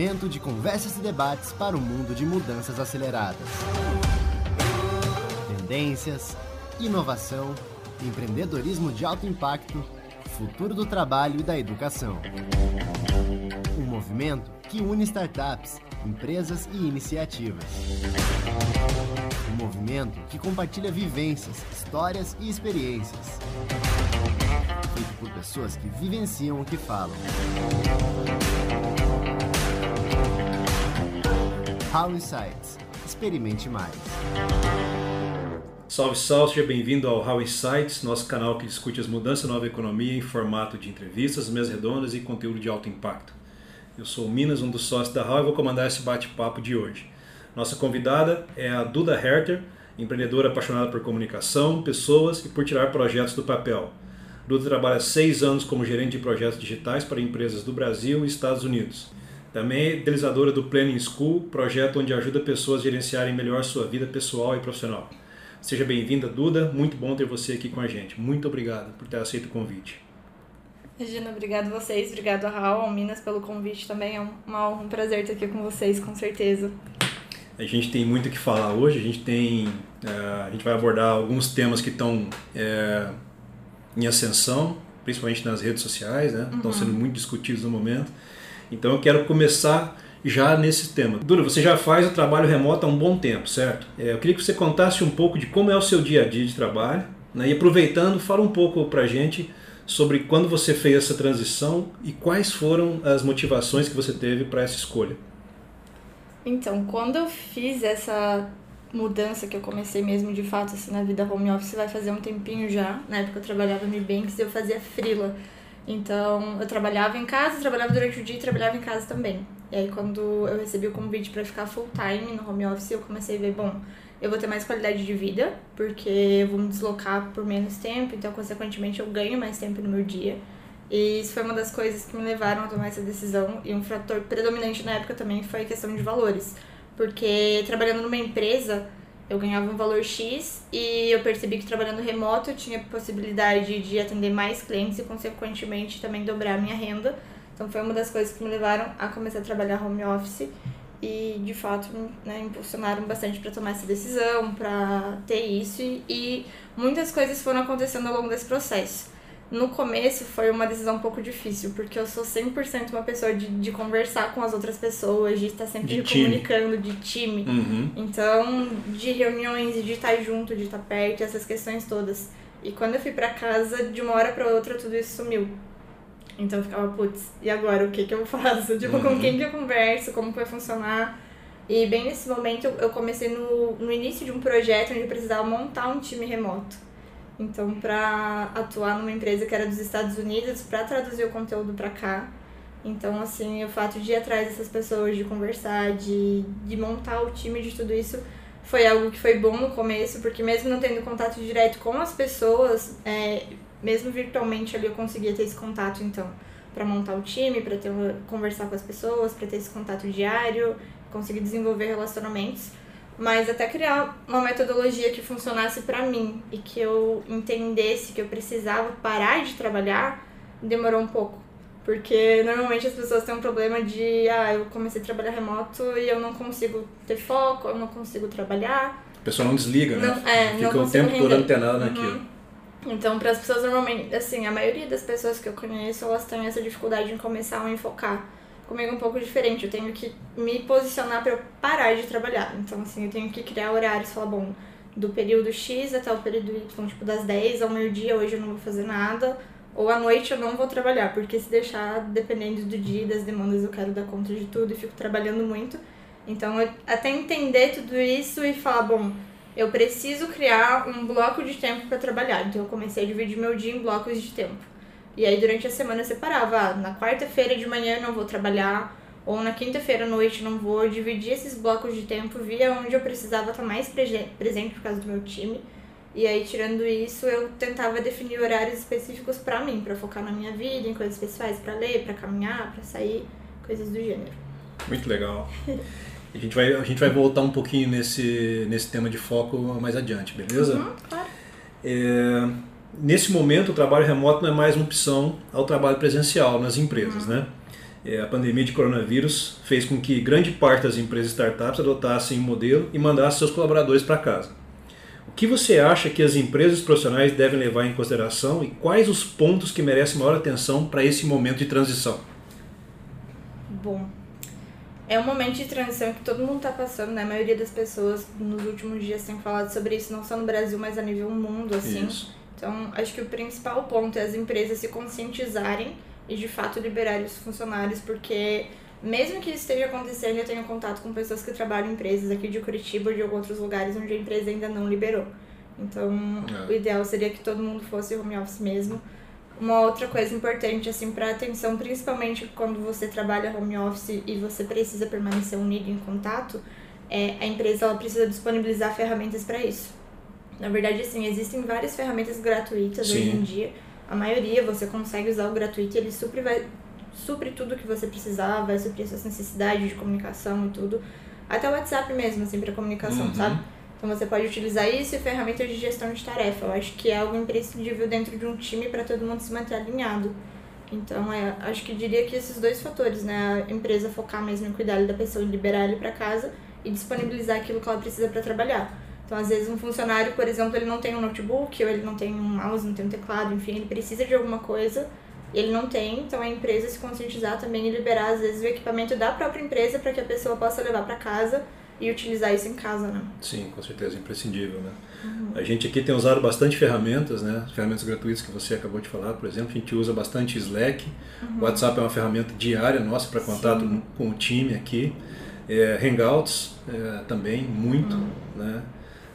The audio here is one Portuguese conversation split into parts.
momento de conversas e debates para o mundo de mudanças aceleradas. Tendências, inovação, empreendedorismo de alto impacto, futuro do trabalho e da educação. Um movimento que une startups, empresas e iniciativas. Um movimento que compartilha vivências, histórias e experiências. Feito por pessoas que vivenciam o que falam. How Insights. Experimente mais. Salve, salve, seja bem-vindo ao How Insights, nosso canal que discute as mudanças da nova economia em formato de entrevistas, mesas redondas e conteúdo de alto impacto. Eu sou o Minas, um dos sócios da How e vou comandar esse bate-papo de hoje. Nossa convidada é a Duda Herter, empreendedora apaixonada por comunicação, pessoas e por tirar projetos do papel. Duda trabalha seis anos como gerente de projetos digitais para empresas do Brasil e Estados Unidos. Também é idealizadora do Planning School, projeto onde ajuda pessoas a gerenciarem melhor sua vida pessoal e profissional. Seja bem-vinda, Duda. Muito bom ter você aqui com a gente. Muito obrigado por ter aceito o convite. Regina, obrigado a vocês, obrigado a Raul, ao Minas pelo convite também. É uma honra, um prazer estar aqui com vocês, com certeza. A gente tem muito o que falar hoje. A gente tem, uh, a gente vai abordar alguns temas que estão é, em ascensão, principalmente nas redes sociais, né? Estão uhum. sendo muito discutidos no momento. Então eu quero começar já nesse tema. Dura, você já faz o trabalho remoto há um bom tempo, certo? É, eu queria que você contasse um pouco de como é o seu dia a dia de trabalho, né? e aproveitando, fala um pouco para gente sobre quando você fez essa transição e quais foram as motivações que você teve para essa escolha. Então, quando eu fiz essa mudança que eu comecei mesmo de fato assim na vida home office vai fazer um tempinho já. Na época eu trabalhava no Banks e eu fazia frila. Então, eu trabalhava em casa, trabalhava durante o dia e trabalhava em casa também. E aí, quando eu recebi o convite para ficar full time no home office, eu comecei a ver, bom, eu vou ter mais qualidade de vida, porque eu vou me deslocar por menos tempo, então, consequentemente, eu ganho mais tempo no meu dia. E isso foi uma das coisas que me levaram a tomar essa decisão. E um fator predominante na época também foi a questão de valores. Porque trabalhando numa empresa, eu ganhava um valor X e eu percebi que trabalhando remoto eu tinha possibilidade de atender mais clientes e, consequentemente, também dobrar a minha renda. Então, foi uma das coisas que me levaram a começar a trabalhar home office e, de fato, né, impulsionaram bastante para tomar essa decisão, para ter isso. E, e muitas coisas foram acontecendo ao longo desse processo no começo foi uma decisão um pouco difícil, porque eu sou 100% uma pessoa de, de conversar com as outras pessoas, de estar sempre de comunicando, de time. Uhum. Então, de reuniões, de estar junto, de estar perto, essas questões todas. E quando eu fui para casa, de uma hora para outra, tudo isso sumiu. Então eu ficava, putz, e agora o que que eu faço? Tipo, uhum. com quem que eu converso? Como vai funcionar? E bem nesse momento eu comecei no, no início de um projeto onde eu precisava montar um time remoto. Então, para atuar numa empresa que era dos Estados Unidos, para traduzir o conteúdo para cá. Então, assim, o fato de ir atrás dessas pessoas, de conversar, de, de montar o time de tudo isso, foi algo que foi bom no começo, porque mesmo não tendo contato direto com as pessoas, é, mesmo virtualmente ali eu conseguia ter esse contato, então, para montar o time, para ter conversar com as pessoas, para ter esse contato diário, conseguir desenvolver relacionamentos mas até criar uma metodologia que funcionasse para mim e que eu entendesse que eu precisava parar de trabalhar, demorou um pouco. Porque normalmente as pessoas têm um problema de, ah, eu comecei a trabalhar remoto e eu não consigo ter foco, eu não consigo trabalhar. A pessoa não desliga, né? Não, é, Fica o tempo render. todo antenada uhum. naquilo. Então, para as pessoas normalmente, assim, a maioria das pessoas que eu conheço, elas têm essa dificuldade em começar a enfocar comigo um pouco diferente. Eu tenho que me posicionar para eu parar de trabalhar. Então, assim, eu tenho que criar horários, falar, bom, do período X até o período Y, tipo, das 10 ao meio-dia, hoje eu não vou fazer nada. Ou à noite eu não vou trabalhar, porque se deixar, dependendo do dia e das demandas, eu quero dar conta de tudo e fico trabalhando muito. Então, até entender tudo isso e falar, bom, eu preciso criar um bloco de tempo para trabalhar. Então, eu comecei a dividir meu dia em blocos de tempo. E aí durante a semana eu separava, ah, na quarta-feira de manhã eu não vou trabalhar, ou na quinta-feira à noite não vou, dividir esses blocos de tempo, via onde eu precisava estar mais presente por causa do meu time. E aí, tirando isso, eu tentava definir horários específicos para mim, para focar na minha vida, em coisas pessoais, para ler, para caminhar, para sair, coisas do gênero. Muito legal. a gente vai, a gente vai voltar um pouquinho nesse, nesse tema de foco mais adiante, beleza? Uhum, claro. É, nesse momento o trabalho remoto não é mais uma opção ao trabalho presencial nas empresas, uhum. né? É, a pandemia de coronavírus fez com que grande parte das empresas startups adotassem o um modelo e mandassem seus colaboradores para casa. O que você acha que as empresas profissionais devem levar em consideração e quais os pontos que merecem maior atenção para esse momento de transição? Bom, é um momento de transição que todo mundo está passando, né? A maioria das pessoas nos últimos dias tem falado sobre isso, não só no Brasil, mas a nível mundo, assim. Isso. Então, acho que o principal ponto é as empresas se conscientizarem e de fato liberarem os funcionários, porque mesmo que isso esteja acontecendo, eu tenho contato com pessoas que trabalham em empresas aqui de Curitiba ou de outros lugares onde a empresa ainda não liberou. Então, é. o ideal seria que todo mundo fosse home office mesmo uma outra coisa importante, assim, para atenção, principalmente quando você trabalha home office e você precisa permanecer unido em contato, é, a empresa ela precisa disponibilizar ferramentas para isso. Na verdade, assim, existem várias ferramentas gratuitas Sim. hoje em dia. A maioria você consegue usar o gratuito e ele supre, vai, supre tudo que você precisar, vai suprir suas necessidades de comunicação e tudo. Até o WhatsApp mesmo, assim, para comunicação, uhum. sabe? Então você pode utilizar isso e ferramentas de gestão de tarefa. Eu acho que é algo imprescindível dentro de um time para todo mundo se manter alinhado. Então, é, acho que diria que esses dois fatores, né? A empresa focar mesmo em cuidar da pessoa e liberar ele para casa e disponibilizar aquilo que ela precisa para trabalhar. Então, às vezes, um funcionário, por exemplo, ele não tem um notebook, ou ele não tem um mouse, não tem um teclado, enfim, ele precisa de alguma coisa e ele não tem. Então, a empresa se conscientizar também e liberar, às vezes, o equipamento da própria empresa para que a pessoa possa levar para casa e utilizar isso em casa, né? Sim, com certeza, imprescindível, né? Uhum. A gente aqui tem usado bastante ferramentas, né? Ferramentas gratuitas que você acabou de falar, por exemplo, a gente usa bastante Slack. Uhum. O WhatsApp é uma ferramenta diária nossa para contato Sim. com o time aqui. É, Hangouts é, também, muito, uhum. né?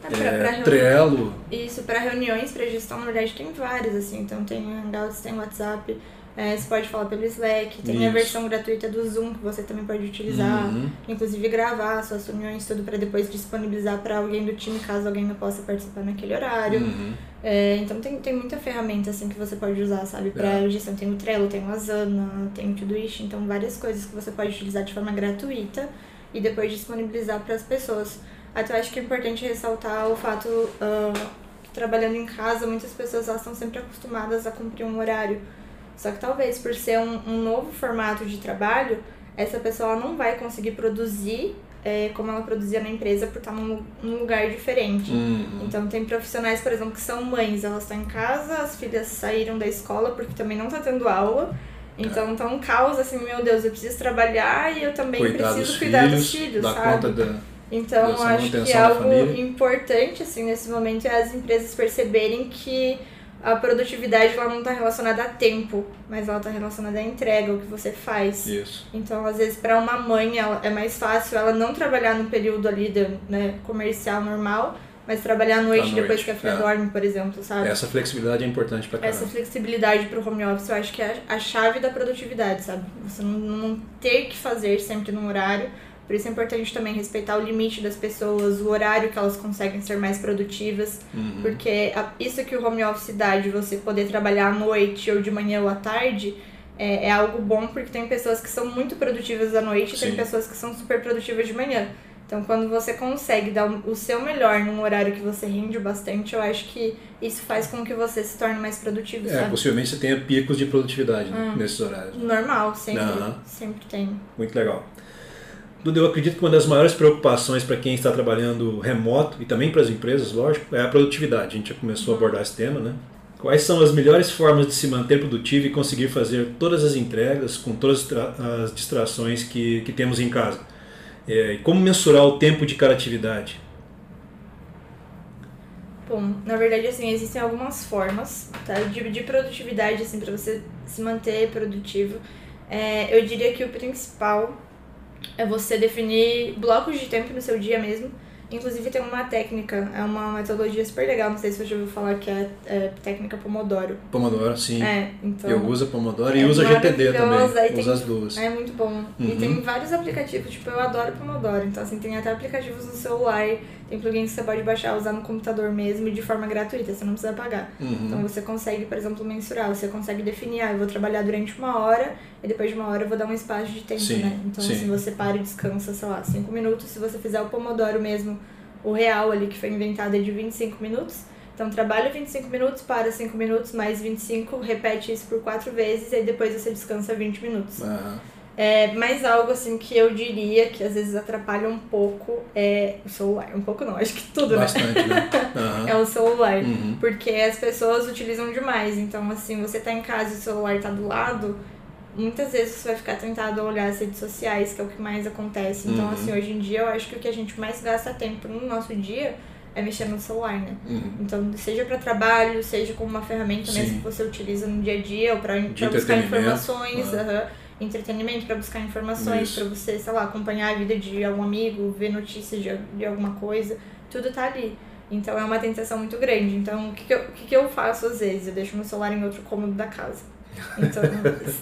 É, pra, é, pra Trello. Isso, para reuniões, para gestão, na verdade, tem várias, assim. Então, tem Hangouts, tem WhatsApp, é, você pode falar pelo Slack, tem Isso. a versão gratuita do Zoom que você também pode utilizar, uhum. inclusive gravar suas reuniões, tudo para depois disponibilizar para alguém do time caso alguém não possa participar naquele horário. Uhum. É, então tem, tem muita ferramenta assim que você pode usar, sabe? Para é. gestão tem o Trello, tem o Asana, tem o Todoist, então várias coisas que você pode utilizar de forma gratuita e depois disponibilizar para as pessoas. Até eu acho que é importante ressaltar o fato uh, que trabalhando em casa muitas pessoas elas estão sempre acostumadas a cumprir um horário. Só que talvez por ser um, um novo formato de trabalho, essa pessoa não vai conseguir produzir é, como ela produzia na empresa por estar num, num lugar diferente. Uhum. Então tem profissionais, por exemplo, que são mães, elas estão em casa, as filhas saíram da escola porque também não está tendo aula. Então é. tá um caos assim, meu Deus, eu preciso trabalhar e eu também cuidar preciso dos cuidar filhos, dos filhos, sabe? Conta da, então acho que algo importante assim nesse momento é as empresas perceberem que a produtividade ela não está relacionada a tempo, mas ela está relacionada à entrega, o que você faz. Isso. Então, às vezes, para uma mãe, ela, é mais fácil ela não trabalhar no período ali de, né, comercial normal, mas trabalhar à noite, noite depois que a filha é. dorme, por exemplo, sabe? Essa flexibilidade é importante para Essa flexibilidade para o home office eu acho que é a chave da produtividade, sabe? Você não, não ter que fazer sempre num horário, por isso é importante também respeitar o limite das pessoas, o horário que elas conseguem ser mais produtivas, uhum. porque isso que o home office dá de você poder trabalhar à noite ou de manhã ou à tarde é, é algo bom, porque tem pessoas que são muito produtivas à noite e tem pessoas que são super produtivas de manhã. Então, quando você consegue dar o seu melhor num horário que você rende bastante, eu acho que isso faz com que você se torne mais produtivo, é, sabe? possivelmente você tenha picos de produtividade né, hum. nesses horários. Normal, sempre. Uhum. Sempre tem. Muito legal. Duda, eu acredito que uma das maiores preocupações para quem está trabalhando remoto e também para as empresas, lógico, é a produtividade. A gente já começou a abordar esse tema, né? Quais são as melhores formas de se manter produtivo e conseguir fazer todas as entregas com todas as distrações que, que temos em casa? É, como mensurar o tempo de cada atividade? Bom, na verdade, assim, existem algumas formas tá? de, de produtividade, assim, para você se manter produtivo. É, eu diria que o principal é você definir blocos de tempo no seu dia mesmo. Inclusive tem uma técnica, é uma metodologia super legal, não sei se você já ouviu falar que é, é técnica Pomodoro. Pomodoro, sim. É, então. Eu uso Pomodoro é e uso a GTD também. Uso as duas. É muito bom. Uhum. E tem vários aplicativos, tipo, eu adoro Pomodoro. Então, assim, tem até aplicativos no celular, tem plugins que você pode baixar, usar no computador mesmo de forma gratuita, você não precisa pagar. Uhum. Então você consegue, por exemplo, mensurar, você consegue definir, ah, eu vou trabalhar durante uma hora e depois de uma hora eu vou dar um espaço de tempo, sim, né? Então, sim. assim, você para e descansa, sei lá, 5 minutos. Se você fizer o Pomodoro mesmo, o real ali que foi inventado é de 25 minutos. Então, trabalha 25 minutos, para 5 minutos, mais 25, repete isso por 4 vezes e aí depois você descansa 20 minutos. Uhum. É, mas algo assim que eu diria que às vezes atrapalha um pouco é o celular. Um pouco não, acho que tudo, Bastante, né? Uhum. é o celular. Uhum. Porque as pessoas utilizam demais. Então, assim, você tá em casa e o celular tá do lado, muitas vezes você vai ficar tentado a olhar as redes sociais, que é o que mais acontece. Então, Uhum. assim, hoje em dia eu acho que o que a gente mais gasta tempo no nosso dia é mexer no celular, né? Uhum. Então, seja para trabalho, seja como uma ferramenta Sim. mesmo que você utiliza no dia a dia, ou para buscar entretenimento, informações, né? aham. entretenimento, para buscar informações, para você, sei lá, acompanhar a vida de algum amigo, ver notícias de, de alguma coisa, tudo tá ali. Então é uma tentação muito grande. Então, o que, que, eu, o que, que eu faço às vezes? Eu deixo meu celular em outro cômodo da casa. Então,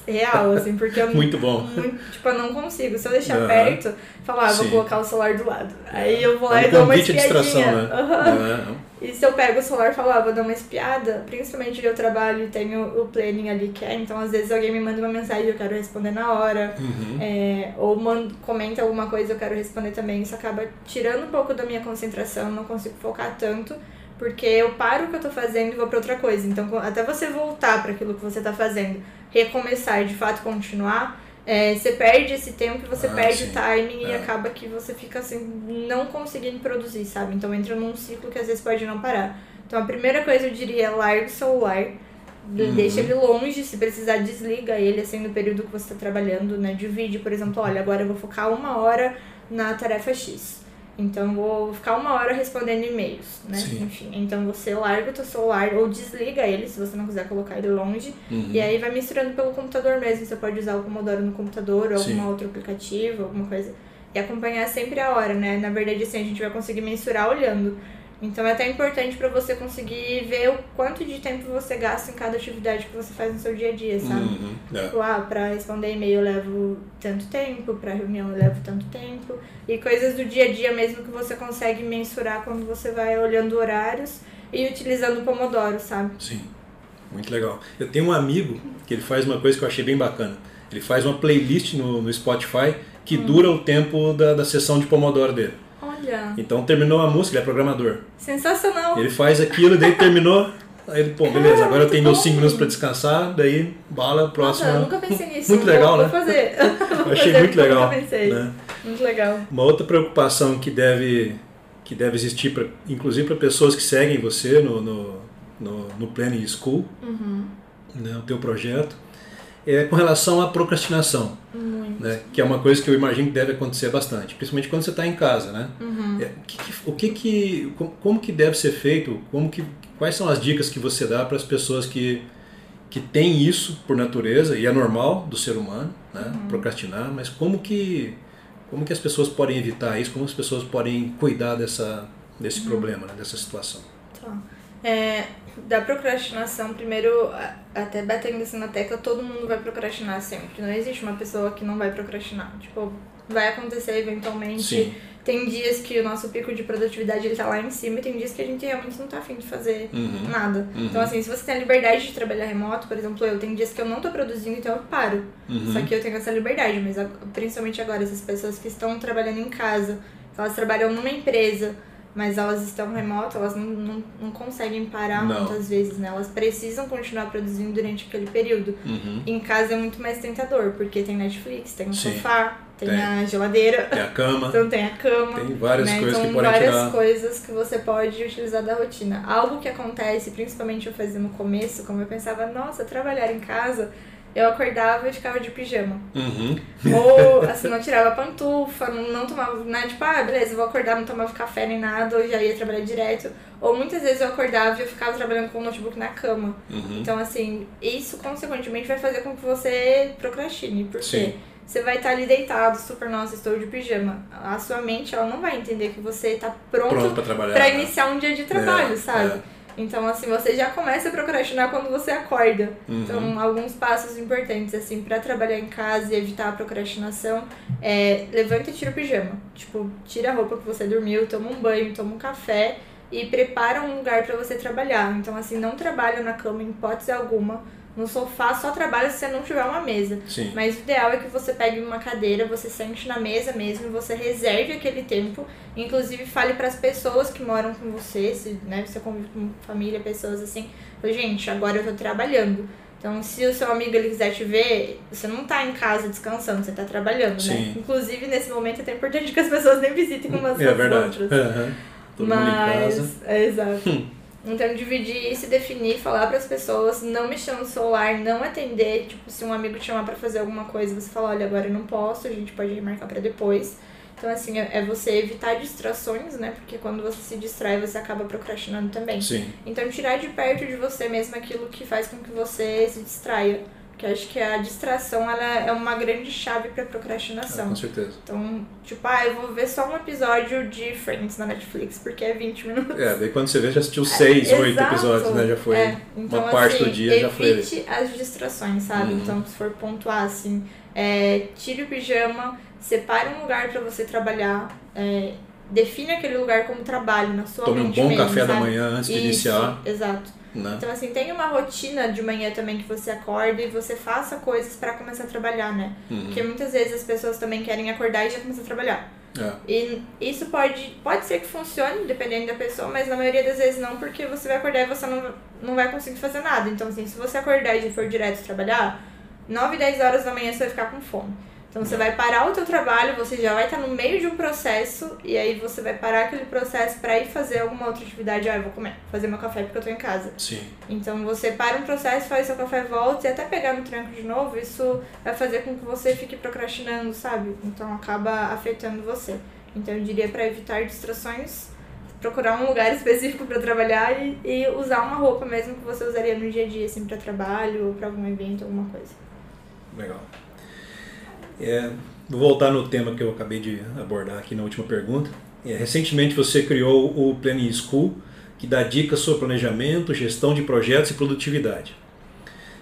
real, assim, porque eu Muito bom. muito- tipo, eu não consigo. Se eu deixar Aham. perto, falar, ah, vou Sim. colocar o celular do lado. Aí eu vou lá É e um dou uma espiadinha. né? Aham. É, E se eu pego o celular e falo, ah, vou dar uma espiada, principalmente eu trabalho e tenho o planning ali que é, então às vezes alguém me manda uma mensagem e eu quero responder na hora, Uhum. é, ou manda, comenta alguma coisa eu quero responder também, isso acaba tirando um pouco da minha concentração, não consigo focar tanto, porque eu paro o que eu tô fazendo e vou pra outra coisa. Então, até você voltar para aquilo que você tá fazendo, recomeçar e de fato continuar, é, você perde esse tempo e você Ah, perde sim. o timing e É. acaba que você fica assim, não conseguindo produzir, sabe? Então entra num ciclo que às vezes pode não parar. Então a primeira coisa eu diria é larga o celular, Uhum. deixa ele longe, se precisar desliga ele assim no período que você está trabalhando, né? Divide, por exemplo, olha, agora eu vou focar uma hora na tarefa X. Então vou ficar uma hora respondendo e-mails, né? Sim. Enfim, então você larga o teu celular ou desliga ele se você não quiser colocar ele longe. Uhum. E aí vai misturando pelo computador mesmo. Você pode usar o Pomodoro no computador ou algum outro aplicativo, alguma coisa. E acompanhar sempre a hora, né? Na verdade, assim, a gente vai conseguir mensurar olhando. Então é até importante pra você conseguir ver o quanto de tempo você gasta em cada atividade que você faz no seu dia a dia, sabe? Uhum. É. Tipo, ah, pra responder e-mail eu levo tanto tempo, pra reunião eu levo tanto tempo. E coisas do dia a dia mesmo que você consegue mensurar quando você vai olhando horários e utilizando o Pomodoro, sabe? Sim, muito legal. Eu tenho um amigo que ele faz uma coisa que eu achei bem bacana. Ele faz uma playlist no, no Spotify que Hum. dura o tempo da, da sessão de Pomodoro dele. Olha, Então terminou a música, ele é programador. sensacional. Ele faz aquilo, daí terminou. Aí ele, pô, beleza, agora eu tenho meus bom. 5 minutos pra descansar, daí bala, Nossa, próximo. eu nunca pensei nisso. Muito legal, vou né? fazer. Eu achei muito legal. Nunca pensei. né? Muito legal. Uma outra preocupação que deve, que deve existir, pra, inclusive para pessoas que seguem você no, no, no, no Planning School, Uhum. né, o teu projeto, é com relação à procrastinação, Muito. Né, que é uma coisa que eu imagino que deve acontecer bastante, principalmente quando você está em casa, né? Uhum. É, o que, que- o que que, como, como que deve ser feito? Como que, quais são as dicas que você dá para as pessoas que que têm isso por natureza e é normal do ser humano, né, Uhum. procrastinar, mas como que como que as pessoas podem evitar isso? Como as pessoas podem cuidar dessa desse Uhum. problema, né, dessa situação? Tá. É, da procrastinação, primeiro, até batendo assim na tecla, todo mundo vai procrastinar sempre. Não existe uma pessoa que não vai procrastinar. Tipo, vai acontecer eventualmente. Sim. Tem dias que o nosso pico de produtividade ele tá lá em cima e tem dias que a gente realmente não tá afim de fazer Uhum. nada. Uhum. Então, assim, se você tem a liberdade de trabalhar remoto, por exemplo, eu tenho dias que eu não tô produzindo, então eu paro. Uhum. Só que eu tenho essa liberdade, mas principalmente agora, essas pessoas que estão trabalhando em casa, elas trabalham numa empresa, mas elas estão remoto, elas não, não, não conseguem parar Não. muitas vezes, né? Elas precisam continuar produzindo durante aquele período. Uhum. Em casa é muito mais tentador, porque tem Netflix, tem o Sim. sofá, tem, Tem. a geladeira, Tem a cama, então tem a cama. tem várias né? coisas então, que podem várias tirar. coisas que você pode utilizar da rotina. Algo que acontece, principalmente eu fazia no começo, como eu pensava, nossa, trabalhar em casa, eu acordava e ficava de pijama. Uhum. Ou, assim, não tirava pantufa, não, não tomava, né? Tipo, ah, beleza, vou acordar, não tomava café nem nada, ou já ia trabalhar direto. Ou muitas vezes eu acordava e eu ficava trabalhando com o notebook na cama. Uhum. Então, assim, isso consequentemente vai fazer com que você procrastine. Porque Sim. você vai estar ali deitado, super, nossa, estou de pijama. A sua mente, ela não vai entender que você tá pronto, Pronto para né? iniciar um dia de trabalho, É, sabe? Então, assim, você já começa a procrastinar quando você acorda. Uhum. Então, alguns passos importantes, assim, pra trabalhar em casa e evitar a procrastinação é levanta e tira o pijama. Tipo, tira a roupa que você dormiu, toma um banho, toma um café e prepara um lugar pra você trabalhar. Então, assim, não trabalha na cama em hipótese alguma. No sofá só trabalha se você não tiver uma mesa. Sim. Mas o ideal é que você pegue uma cadeira, você sente na mesa mesmo, você reserve aquele tempo. Inclusive, fale para as pessoas que moram com você, se né, você convive com família, pessoas assim. Gente, agora eu tô trabalhando. Então, se o seu amigo ele quiser te ver, você não tá em casa descansando, você tá trabalhando, Sim. né? Inclusive, nesse momento é até importante que as pessoas nem visitem umas É às verdade. outras. Aham. Todo mundo em Mas, casa. é, exato. Hum. Então, dividir isso e definir, falar para as pessoas, não mexer no celular, não atender. Tipo, se um amigo te chamar para fazer alguma coisa, você fala: olha, agora eu não posso, a gente pode remarcar para depois. Então, assim, é é você evitar distrações, né? Porque quando você se distrai, você acaba procrastinando também. Sim. Então, tirar de perto de você mesmo aquilo que faz com que você se distraia. Eu acho que a distração ela é uma grande chave para É, procrastinação. com certeza. Então, tipo, ah, eu vou ver só um episódio de Friends na Netflix, porque é 20 minutos. É, daí quando você vê, já assistiu seis, oito Exato. episódios, né? Já foi É, então, uma parte assim, do dia, já foi. Evite as distrações, sabe? Uhum. Então, se for pontuar, assim, é, tire o pijama, separe um lugar pra você trabalhar, é, define aquele lugar como trabalho na sua Tome um bom mesmo, café da sabe? manhã antes de Isso, iniciar, Exato. Né? Então, assim, tenha uma rotina de manhã também que você acorda e você faça coisas pra começar a trabalhar, né? Uhum. Porque muitas vezes as pessoas também querem acordar e já começar a trabalhar. É. E isso pode, pode ser que funcione, dependendo da pessoa, mas na maioria das vezes não, porque você vai acordar e você não, não vai conseguir fazer nada. Então, assim, se você acordar e já for direto trabalhar, 9, 10 horas da manhã você vai ficar com fome. Então, você vai parar o teu trabalho, você já vai estar no meio de um processo, e aí você vai parar aquele processo pra ir fazer alguma outra atividade. Ah, eu vou comer, fazer meu café porque eu tô em casa. Sim. Então você para um processo, faz seu café, volta e até pegar no tranco de novo, isso vai fazer com que você fique procrastinando, sabe? Então acaba afetando você. Então eu diria para evitar distrações, procurar um lugar específico para trabalhar e, e usar uma roupa mesmo que você usaria no dia a dia, assim, para trabalho ou para algum evento, alguma coisa. Legal. É, vou voltar no tema que eu acabei de abordar aqui na última pergunta. É, recentemente você criou o Planning School, que dá dicas sobre planejamento, gestão de projetos e produtividade.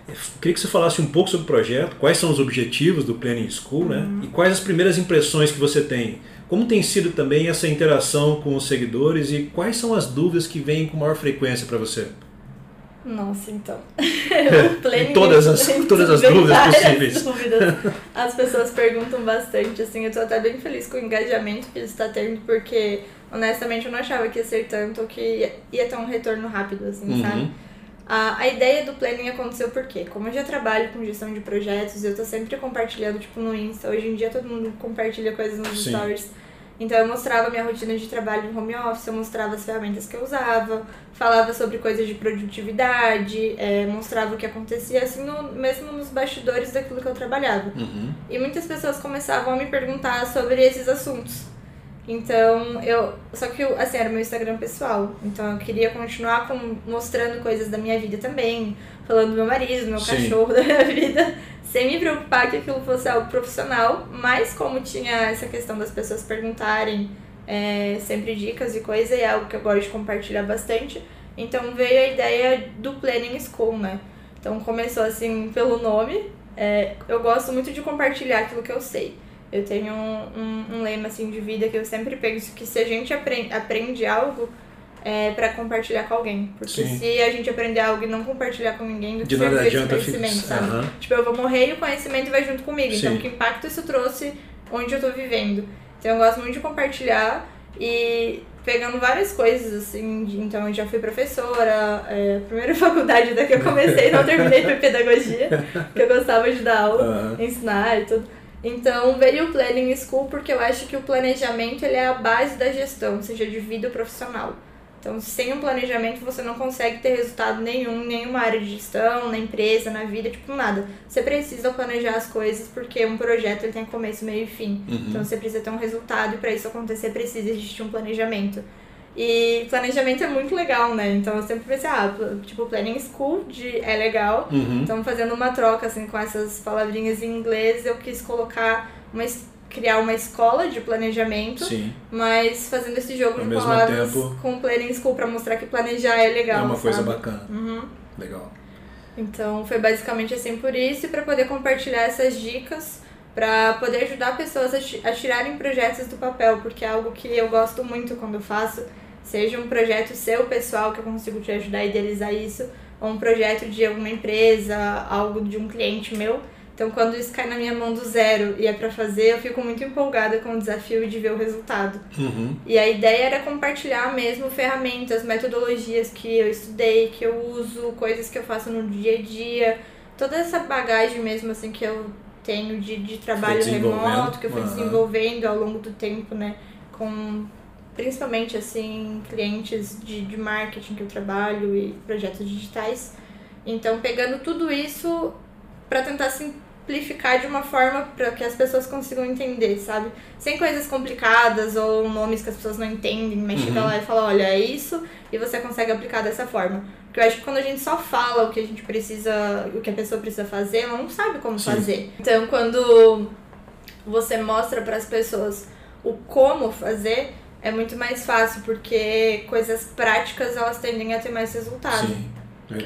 Eu queria que você falasse um pouco sobre o projeto, quais são os objetivos do Planning School, né? E quais as primeiras impressões que você tem. Como tem sido também essa interação com os seguidores e quais são as dúvidas que vêm com maior frequência para você? Nossa, então. o planning- todas as- todas as dúvidas possíveis. dúvidas. As pessoas perguntam bastante, assim, eu tô até bem feliz com o engajamento que ele está tendo, porque honestamente eu não achava que ia ser tanto, que ia, ia ter um retorno rápido, assim, Uhum. sabe? A, a ideia do planning aconteceu porque, como eu já trabalho com gestão de projetos, eu tô sempre compartilhando, tipo, no Insta. Hoje em dia todo mundo compartilha coisas nos Sim. stories. Então eu mostrava minha rotina de trabalho em home office, eu mostrava as ferramentas que eu usava, falava sobre coisas de produtividade, é, mostrava o que acontecia, assim, no- mesmo nos bastidores daquilo que eu trabalhava. Uhum. E muitas pessoas começavam a me perguntar sobre esses assuntos. Então, eu. Só que, assim, era meu Instagram pessoal. Então, eu queria continuar com, mostrando coisas da minha vida também. Falando do meu marido, do meu Sim. cachorro, da minha vida. Sem me preocupar que aquilo fosse algo profissional. Mas, como tinha essa questão das pessoas perguntarem é, sempre dicas e coisa, e é algo que eu gosto de compartilhar bastante. Então, veio a ideia do Planning School, né? Então, começou assim pelo nome. É, eu gosto muito de compartilhar aquilo que eu sei. Eu tenho um, um, um lema assim de vida que eu sempre penso que se a gente aprende, aprende algo é para compartilhar com alguém. Porque Sim. se a gente aprender algo e não compartilhar com ninguém, do que De nada esse conhecimento, sabe? Aham. Tipo, eu vou morrer e o conhecimento vai junto comigo. Então, Sim. que impacto isso trouxe onde eu tô vivendo? Então, eu gosto muito de compartilhar e pegando várias coisas, assim. de- então, eu já fui professora. É, primeira faculdade da que eu comecei, não terminei, foi pedagogia, que eu gostava de dar aula Aham. ensinar e tudo. Então veio o Planning School porque eu acho que o planejamento ele é a base da gestão, seja de vida profissional. Então, sem um planejamento, você não consegue ter resultado nenhum em nenhuma área de gestão, na empresa, na vida, tipo, nada. Você precisa planejar as coisas porque um projeto ele tem começo, meio e fim. Uhum. Então, você precisa ter um resultado e para isso acontecer, precisa existir um planejamento. E planejamento é muito legal, né? Então, eu sempre pensei, ah, tipo, Planning School de, é legal, Uhum. então, fazendo uma troca assim com essas palavrinhas em inglês, eu quis colocar uma criar uma escola de planejamento, Sim, mas fazendo esse jogo Ao de mesmo palavras tempo- com planning school pra mostrar que planejar é legal, é uma coisa sabe? bacana. Uhum. Legal. Então, foi basicamente assim por isso e para poder compartilhar essas dicas para poder ajudar pessoas a tirarem projetos do papel, porque é algo que eu gosto muito quando eu faço, seja um projeto seu pessoal que eu consigo te ajudar a idealizar isso, ou um projeto de alguma empresa, algo de um cliente meu. Então, quando isso cai na minha mão do zero e é para fazer, eu fico muito empolgada com o desafio de ver o resultado. Uhum. E a ideia era compartilhar mesmo ferramentas, metodologias que eu estudei, que eu uso, coisas que eu faço no dia a dia. toda essa bagagem mesmo, assim, que eu tenho de, de trabalho remoto, que eu fui Aham. desenvolvendo ao longo do tempo, né? Com principalmente, assim, clientes de, de marketing que eu trabalho e projetos digitais. Então, pegando tudo isso para tentar simplificar de uma forma para que as pessoas consigam entender, sabe? Sem coisas complicadas ou nomes que as pessoas não entendem, mas chega Uhum. lá e fala, olha, é isso, e você consegue aplicar dessa forma. Porque eu acho que quando a gente só fala o que a gente precisa, o que a pessoa precisa fazer, ela não sabe como Sim. fazer. Então, quando você mostra para as pessoas o como fazer, é muito mais fácil, porque coisas práticas elas tendem a ter mais resultado. Sim.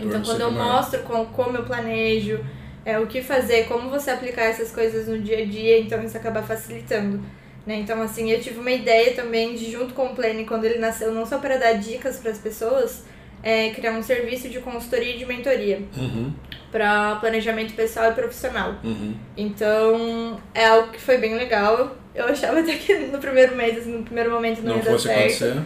Então, quando eu maior. mostro com, como eu planejo, é, o que fazer, como você aplicar essas coisas no dia a dia, então isso acaba facilitando. Né? Então, assim, eu tive uma ideia também de, junto com o Plane, quando ele nasceu, não só para dar dicas para as pessoas, é, criar um serviço de consultoria e de mentoria Uhum, para planejamento pessoal e profissional. uhum. Então, é algo que foi bem legal. Eu achava até que no primeiro mês, assim, no primeiro momento não, Não ia dar certo. acontecer.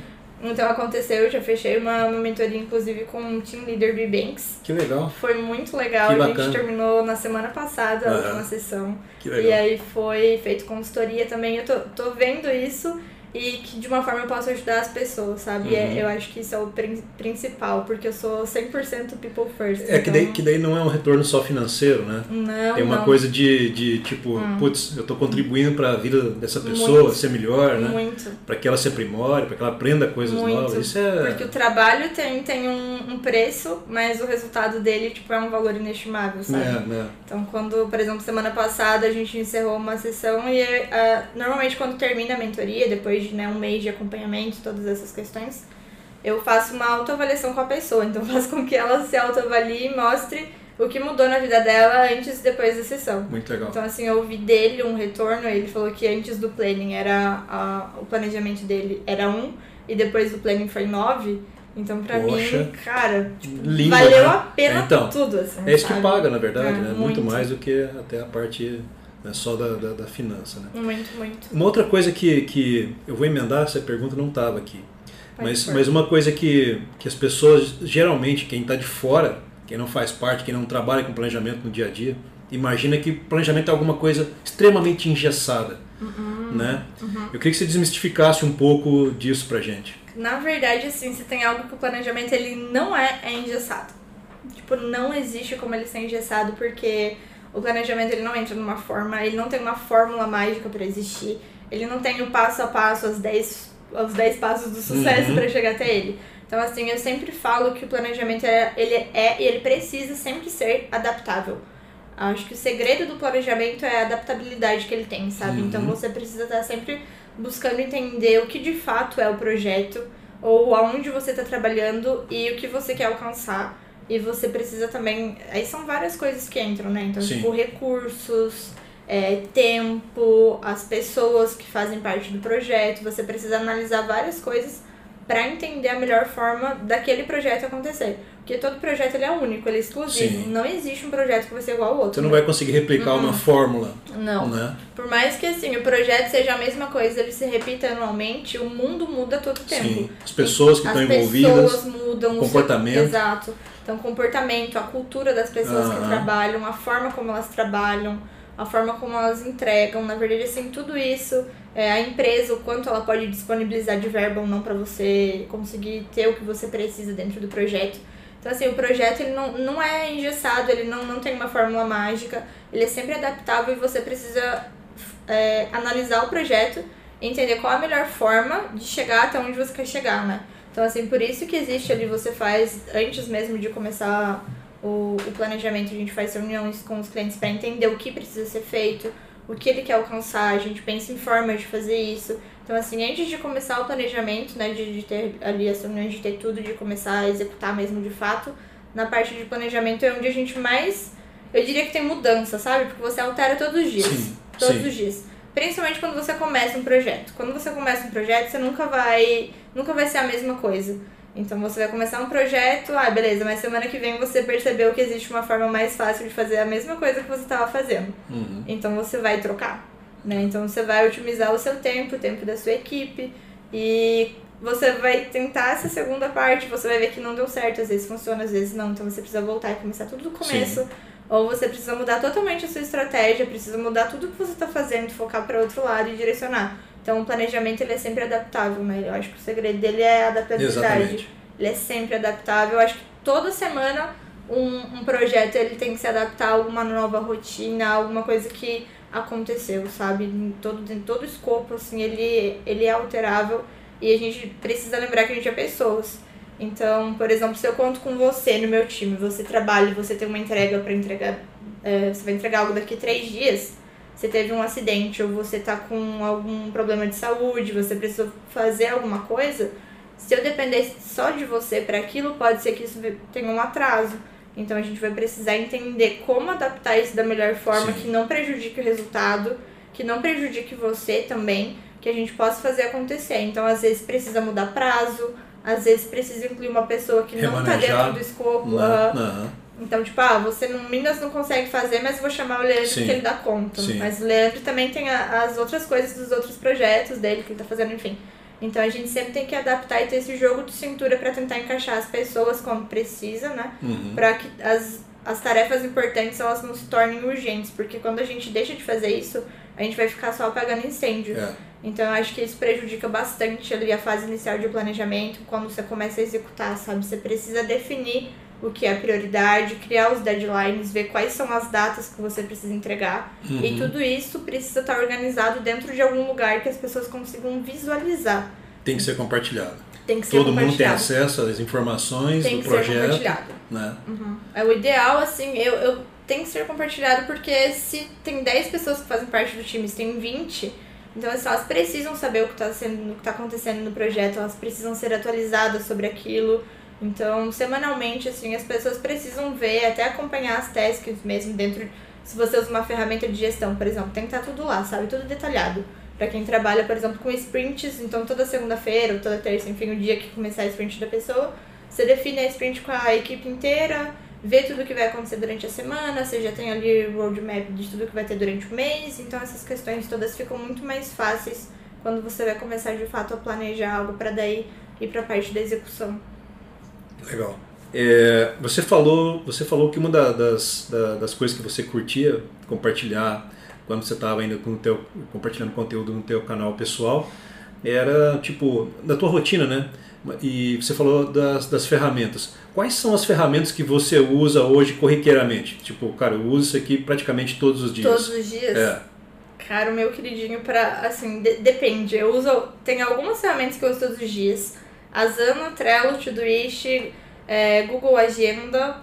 Então aconteceu, eu já fechei uma, uma mentoria, inclusive, com um team leader do Ebanks. Que legal. Foi muito legal, Que a bacana. gente terminou na semana passada a Aham. última sessão. Que E legal. aí foi feito consultoria também. Eu tô, tô vendo isso e que de uma forma eu posso ajudar as pessoas, sabe? É- Uhum. eu acho que isso é o prin- principal, porque eu sou 100% people first. É que daí, então- que daí não é um retorno só financeiro, né? Não, Tem uma não. coisa de, de tipo, Hum. putz, eu tô contribuindo para a vida dessa pessoa Muito. ser melhor, né? Muito. Para que ela se aprimore, para que ela aprenda coisas Muito. novas. Isso é. Porque o trabalho tem, tem um, um preço, mas o resultado dele, tipo, é um valor inestimável, sabe? né, né. Então, quando, por exemplo, semana passada a gente encerrou uma sessão e ah, normalmente quando termina a mentoria, depois de né, um mês de acompanhamento, todas essas questões, eu faço uma autoavaliação com a pessoa. Então, faço com que ela se autoavalie e mostre o que mudou na vida dela antes e depois da sessão. Muito legal. Então, assim, eu ouvi dele um retorno, ele falou que antes do planning era a, o planejamento dele era um e depois do planning foi nove. Então, pra Poxa. mim, cara, Lindo, valeu né? a pena Então, tudo, assim, É isso que sabe? paga, na verdade, É, né? Muito. muito. mais do que até a parte né, só da, da, da finança, né? Muito, muito. Uma outra coisa que, que eu vou emendar, essa pergunta não estava aqui. Pode Mas, mas uma coisa que, que as pessoas, geralmente, quem está de fora, quem não faz parte, quem não trabalha com planejamento no dia a dia, imagina que planejamento é alguma coisa extremamente engessada. Uhum. Né? Eu queria que você desmistificasse um pouco disso pra gente. Na verdade, assim, se tem algo que o planejamento ele não é, é engessado. Tipo, não existe como ele ser engessado, porque o planejamento ele não entra numa forma, ele não tem uma fórmula mágica para existir. Ele não tem o passo a passo, as 10, os 10 passos do sucesso Uhum. para chegar até ele. Então, assim, eu sempre falo que o planejamento é, ele é e ele precisa sempre ser adaptável. Acho que o segredo do planejamento é a adaptabilidade que ele tem, sabe? Uhum. Então você precisa estar sempre buscando entender o que de fato é o projeto, ou aonde você está trabalhando e o que você quer alcançar. E você precisa também. Aí são várias coisas que entram, né? Então, Sim. tipo, recursos, é, tempo, as pessoas que fazem parte do projeto. Você precisa analisar várias coisas para entender a melhor forma daquele projeto acontecer. Porque todo projeto ele é único, ele é exclusivo. Sim. Não existe um projeto que vai ser igual ao outro. Você não né? vai conseguir replicar uma fórmula, Não. né? Por mais que assim, o projeto seja a mesma coisa, ele se repita anualmente, o mundo muda todo o tempo. Sim. As pessoas que As estão envolvidas. pessoas mudam, o seu- comportamento. Exato. Então, comportamento, a cultura das pessoas que Aham. trabalham, a forma como elas trabalham, a forma como elas entregam, na verdade, assim, tudo isso, é, a empresa, o quanto ela pode disponibilizar de verba ou não para você conseguir ter o que você precisa dentro do projeto. Então, assim, o projeto ele não, não é engessado, ele não, não tem uma fórmula mágica, ele é sempre adaptável e você precisa é, analisar o projeto entender qual a melhor forma de chegar até onde você quer chegar, né? Então, assim, por isso que existe ali, você faz, antes mesmo de começar o, o planejamento, a gente faz reuniões com os clientes para entender o que precisa ser feito, o que ele quer alcançar, a gente pensa em formas de fazer isso. Então, assim, antes de começar o planejamento, né, de, de ter ali as reuniões, de ter tudo, de começar a executar mesmo de fato, na parte de planejamento é onde a gente mais, eu diria que tem mudança, sabe? Porque você altera todos os dias. Sim, todos sim. os dias. Principalmente quando você começa um projeto. Quando você começa um projeto, você nunca vai, nunca vai ser a mesma coisa. Então você vai começar um projeto, ah, beleza, mas semana que vem você percebeu que existe uma forma mais fácil de fazer a mesma coisa que você estava fazendo. Uhum. Então você vai trocar, né? Então você vai otimizar o seu tempo, o tempo da sua equipe e você vai tentar essa segunda parte, você vai ver que não deu certo, às vezes funciona, às vezes não. Então você precisa voltar e começar tudo do começo, ou você precisa mudar totalmente a sua estratégia, precisa mudar tudo que você está fazendo, focar para outro lado e direcionar. Então o planejamento ele é sempre adaptável, né? Eu acho que o segredo dele é a adaptabilidade. Exatamente. Ele é sempre adaptável. Eu acho que toda semana um, um projeto ele tem que se adaptar a alguma nova rotina, alguma coisa que aconteceu, sabe? Em todo, em todo escopo, assim, ele, ele é alterável e a gente precisa lembrar que a gente é pessoas. Então, por exemplo, se eu conto com você no meu time, você trabalha, você tem uma entrega para entregar, é, você vai entregar algo daqui três dias, você teve um acidente ou você tá com algum problema de saúde, você precisa fazer alguma coisa, se eu depender só de você para aquilo, pode ser que isso tenha um atraso. Então a gente vai precisar entender como adaptar isso da melhor forma, Sim. que não prejudique o resultado, que não prejudique você também, que a gente possa fazer acontecer. Então às vezes precisa mudar prazo, às vezes precisa incluir uma pessoa que não tá Remanejar. dentro do escopo. Não, não. Então, tipo, ah, você no Minas não consegue fazer, mas vou chamar o Leandro Sim. que ele dá conta. Sim. Mas o Leandro também tem a- as outras coisas dos outros projetos dele que ele tá fazendo, enfim. Então a gente sempre tem que adaptar e ter esse jogo de cintura pra tentar encaixar as pessoas como precisa, né? Uhum. Pra que as, as tarefas importantes elas não se tornem urgentes, porque quando a gente deixa de fazer isso, a gente vai ficar só apagando incêndio. É. Então eu acho que isso prejudica bastante ali a fase inicial de planejamento, quando você começa a executar, sabe? Você precisa definir o que é prioridade, criar os deadlines, ver quais são as datas que você precisa entregar. Uhum. E tudo isso precisa estar organizado dentro de algum lugar que as pessoas consigam visualizar. Tem que ser compartilhado. Tem que ser Todo mundo tem acesso às informações Tem do que ser projeto. compartilhado. Né? É o ideal, assim, eu, eu tem que ser compartilhado porque se tem 10 pessoas que fazem parte do time, se tem 20, então assim, elas precisam saber o que está sendo, o que tá acontecendo no projeto, elas precisam ser atualizadas sobre aquilo. Então, semanalmente, assim, as pessoas precisam ver, até acompanhar as tasks mesmo dentro. Se você usa uma ferramenta de gestão, por exemplo, tem que estar tudo lá, sabe? Tudo detalhado. Pra quem trabalha, por exemplo, com sprints, então toda segunda-feira ou toda terça, enfim, o dia que começar a sprint da pessoa, você define a sprint com a equipe inteira, vê tudo que vai acontecer durante a semana, você já tem ali o roadmap de tudo que vai ter durante o mês, então essas questões todas ficam muito mais fáceis quando você vai começar de fato a planejar algo para daí ir para a parte da execução. Legal. É, você falou, você falou que uma da- das, da- das coisas que você curtia compartilhar quando você estava ainda com o teu, compartilhando conteúdo no teu canal pessoal era tipo da tua rotina, né? E você falou das, das ferramentas. Quais são as ferramentas que você usa hoje corriqueiramente? Tipo, cara, eu uso isso aqui praticamente todos os dias. Todos os dias. É. Cara, o meu queridinho pra, assim, de- depende. Eu uso, tem algumas ferramentas que eu uso todos os dias. Asana, Trello, Todoist, é, Google Agenda,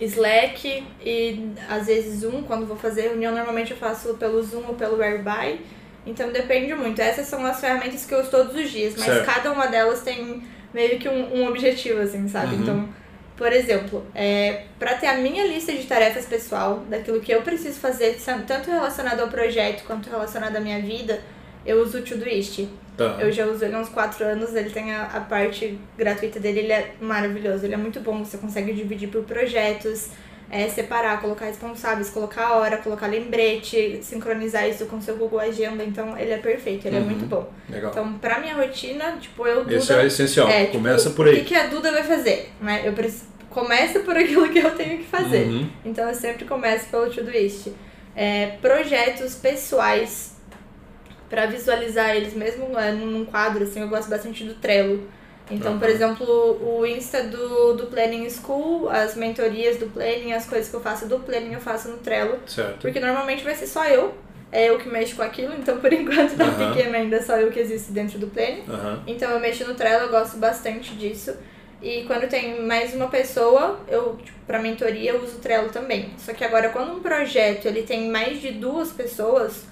Slack e às vezes Zoom, quando vou fazer reunião, normalmente eu faço pelo Zoom ou pelo Whereby. Então depende muito. Essas são as ferramentas que eu uso todos os dias, mas Certo. cada uma delas tem meio que um, um objetivo, assim, sabe? Uhum. Então, por exemplo, é, para ter a minha lista de tarefas pessoal, daquilo que eu preciso fazer, tanto relacionado ao projeto quanto relacionado à minha vida, eu uso o Todoist. Tá. Eu já uso ele há uns 4 anos, ele tem a, a parte gratuita dele, ele é maravilhoso, ele é muito bom, você consegue dividir por projetos, é, separar, colocar responsáveis, colocar hora, colocar lembrete, sincronizar isso com seu Google Agenda, então ele é perfeito, ele é Uhum. muito bom. Legal. Então, pra minha rotina, tipo, eu Duda, Esse é essencial. é, tipo, Começa por O aí. que, que a Duda vai fazer? Né? Eu preciso, começa por aquilo que eu tenho que fazer. Uhum. Então eu sempre começo pelo Todoist. É, projetos pessoais para visualizar eles, mesmo é, num quadro, assim, eu gosto bastante do Trello. Então, por Aham. exemplo, o Insta do, do Planning School, as mentorias do Planning, as coisas que eu faço do Planning eu faço no Trello. Certo. Porque normalmente vai ser só eu, é eu que mexo com aquilo, então por enquanto tá Aham. pequeno ainda, é só eu que existe dentro do Planning. Aham. Então eu mexo no Trello, eu gosto bastante disso. E quando tem mais uma pessoa, eu, tipo, pra mentoria, eu uso o Trello também. Só que agora, quando um projeto ele tem mais de duas pessoas,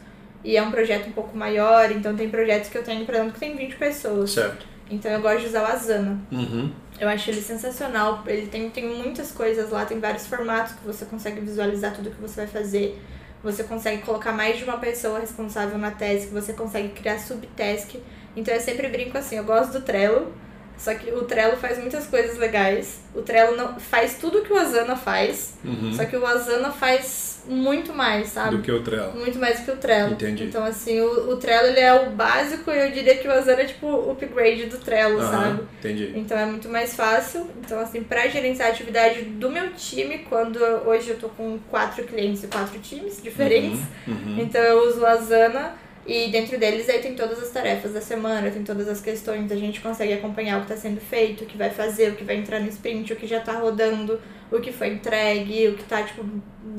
e é um projeto um pouco maior, então tem projetos que eu tenho, por exemplo, que tem 20 pessoas. Certo. Então eu gosto de usar o Asana. Uhum. Eu acho ele sensacional. Ele tem, tem muitas coisas lá, tem vários formatos que você consegue visualizar tudo que você vai fazer. Você consegue colocar mais de uma pessoa responsável na task, você consegue criar subtask. Então eu sempre brinco assim, eu gosto do Trello, só que o Trello faz muitas coisas legais. O Trello não faz tudo que o Asana faz, Uhum. só que o Asana faz muito mais, sabe? Do que o Trello. Muito mais do que o Trello. Entendi. Então, assim, o, o Trello ele é o básico e eu diria que o Asana é tipo o upgrade do Trello, Aham, sabe? Entendi. Então é muito mais fácil. Então, assim, pra gerenciar a atividade do meu time, quando eu- hoje eu tô com quatro clientes e quatro times diferentes, Uhum. então eu uso o Asana e dentro deles aí tem todas as tarefas da semana, tem todas as questões, a gente consegue acompanhar o que está sendo feito, o que vai fazer, o que vai entrar no sprint, o que já está rodando, o que foi entregue, o que está tipo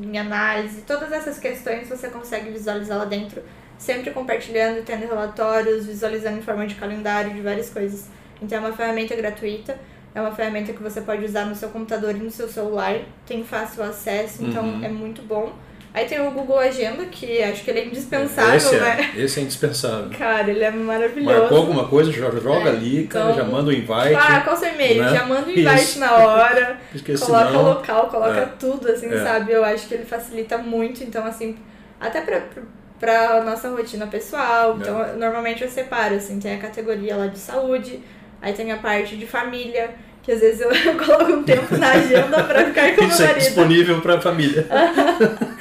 em análise, todas essas questões você consegue visualizar lá dentro, sempre compartilhando, tendo relatórios, visualizando em forma de calendário, de várias coisas. Então é uma ferramenta gratuita. É uma ferramenta que você pode usar no seu computador e no seu celular, tem fácil acesso, então Uhum. é muito bom. Aí tem o Google Agenda, que acho que ele é indispensável, esse, é, né? esse é indispensável. Cara, ele é maravilhoso. Marcou alguma coisa, joga, É, ali, cara, então- já manda o invite. Ah, qual seu e-mail? né? Já manda o invite Isso. na hora, porque coloca senão- o local, coloca É. tudo, assim, É. sabe? Eu acho que ele facilita muito, então, assim, até pra, pra nossa rotina pessoal. É. Então, normalmente eu separo, assim, tem a categoria lá de saúde, aí tem a parte de família, que às vezes eu, eu coloco um tempo na agenda pra ficar com o meu Isso é marido. disponível para a família.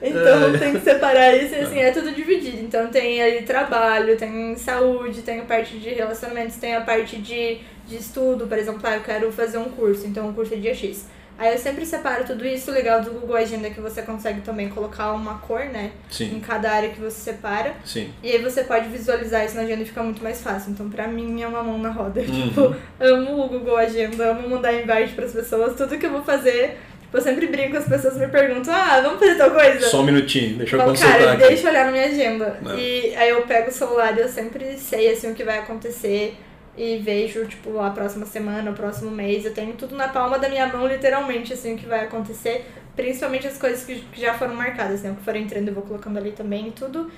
Então tem que separar isso e assim, é tudo dividido. Então tem ali trabalho, tem saúde, tem a parte de relacionamentos, tem a parte de, de estudo, por exemplo, ah, eu quero fazer um curso, então o curso é dia X. Aí eu sempre separo tudo isso, o legal do Google Agenda é que você consegue também colocar uma cor, né? Em Sim, cada área que você separa. sim. E aí você pode visualizar isso na agenda e fica muito mais fácil. Então pra mim é uma mão na roda. Uhum. Tipo, amo o Google Agenda, amo mandar invite pras pessoas, tudo que eu vou fazer. Tipo, eu sempre brinco, as pessoas me perguntam, ah, vamos fazer tal coisa? Só um minutinho, deixa eu Falo, consultar cara, aqui. deixa eu olhar na minha agenda. Não. E aí eu pego o celular e eu sempre sei assim o que vai acontecer e vejo, tipo, a próxima semana, o próximo mês. Eu tenho tudo na palma da minha mão, literalmente, assim, o que vai acontecer. Principalmente as coisas que, que já foram marcadas, né? O que for entrando eu vou colocando ali também e tudo.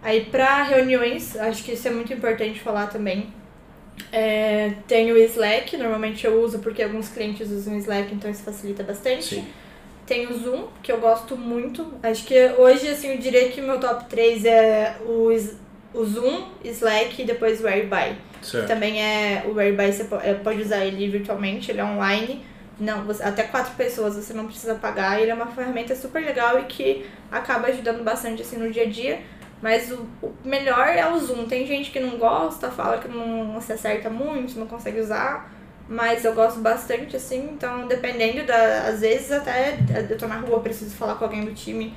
Aí pra reuniões, acho que isso é muito importante falar também. É, tem o Slack, normalmente eu uso porque alguns clientes usam o Slack, então isso facilita bastante. Sim. Tem o Zoom, que eu gosto muito. Acho que hoje, assim, eu diria que o meu top 3 é o, o Zoom, Slack e depois o Airby. Certo. Também é o Airby, você é, pode usar ele virtualmente, ele é online. Não, você- até quatro pessoas você não precisa pagar. Ele é uma ferramenta super legal e que acaba ajudando bastante assim no dia a dia. Mas o, o melhor é o Zoom. Tem gente que não gosta, fala que não se acerta muito, não consegue usar. Mas eu gosto bastante, assim, então dependendo da. Às vezes até eu tô na rua, preciso falar com alguém do time,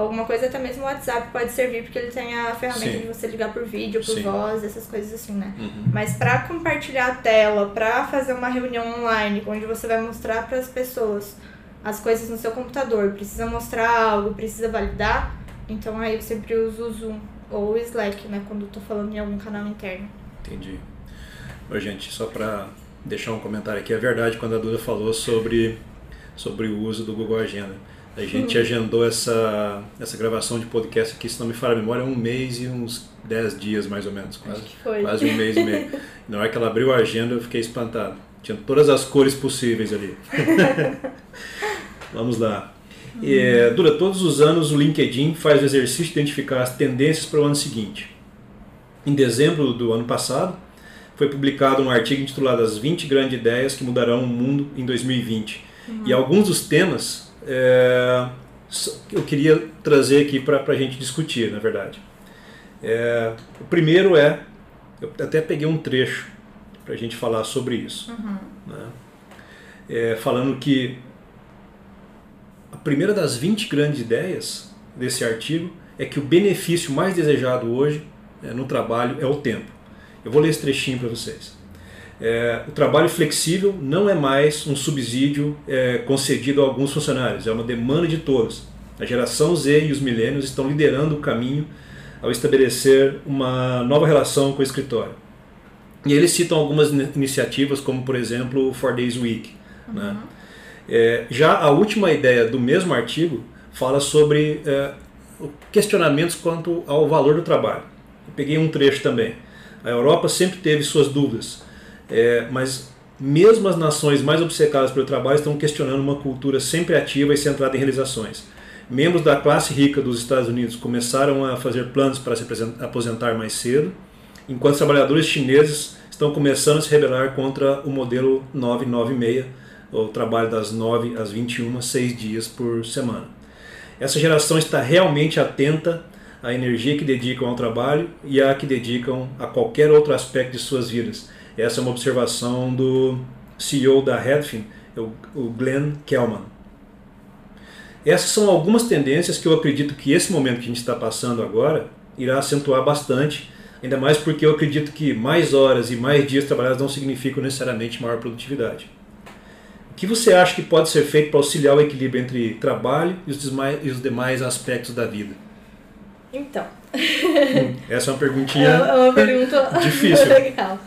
alguma coisa, até mesmo o WhatsApp pode servir, porque ele tem a ferramenta Sim. de você ligar por vídeo, por Sim. voz, essas coisas assim, né? Uhum. Mas para compartilhar a tela, para fazer uma reunião online, onde você vai mostrar para as pessoas as coisas no seu computador, precisa mostrar algo, precisa validar, então aí eu sempre uso o Zoom ou o Slack, né, quando eu tô falando em algum canal interno. Entendi. Ô, gente, só para deixar um comentário aqui, é verdade quando a Duda falou sobre, sobre o uso do Google Agenda. A gente agendou essa, essa gravação de podcast aqui, se não me falha a memória, um mês e uns 10 dias mais ou menos, quase, quase um mês e meio. Na hora que ela abriu a agenda, eu fiquei espantado. Tinha todas as cores possíveis ali. Vamos lá. É, Dura, todos os anos o LinkedIn faz o exercício de identificar as tendências para o ano seguinte. Em dezembro do ano passado, foi publicado um artigo intitulado As 20 Grandes Ideias que Mudarão o Mundo em 2020. E alguns dos temas é, eu queria trazer aqui para a gente discutir, na verdade. É, o primeiro é, eu até peguei um trecho para a gente falar sobre isso. né? É, falando que a primeira das 20 grandes ideias desse artigo é que o benefício mais desejado hoje é, no trabalho é o tempo. Eu vou ler esse trechinho para vocês. É, o trabalho flexível não é mais um subsídio é, concedido a alguns funcionários, é uma demanda de todos. A geração Z e os milênios estão liderando o caminho ao estabelecer uma nova relação com o escritório. E eles citam algumas ini- iniciativas, como por exemplo o Four Days Week. Né? É, já a última ideia do mesmo artigo fala sobre é, questionamentos quanto ao valor do trabalho. Eu peguei um trecho também. A Europa sempre teve suas dúvidas, é, mas mesmo as nações mais obcecadas pelo trabalho estão questionando uma cultura sempre ativa e centrada em realizações. Membros da classe rica dos Estados Unidos começaram a fazer planos para se aposentar mais cedo, enquanto trabalhadores chineses estão começando a se rebelar contra o modelo 996, o trabalho das 9 às 21, seis dias por semana. essa geração está realmente atenta à energia que dedicam ao trabalho e à que dedicam a qualquer outro aspecto de suas vidas. Essa é uma observação do CEO da Redfin, o Glenn Kelman. Essas são algumas tendências que eu acredito que esse momento que a gente está passando agora irá acentuar bastante, ainda mais porque eu acredito que mais horas e mais dias trabalhados não significam necessariamente maior produtividade. O que você acha que pode ser feito para auxiliar o equilíbrio entre trabalho e os demais, e os demais aspectos da vida? Então. Essa é uma perguntinha. É uma pergunta difícil. legal.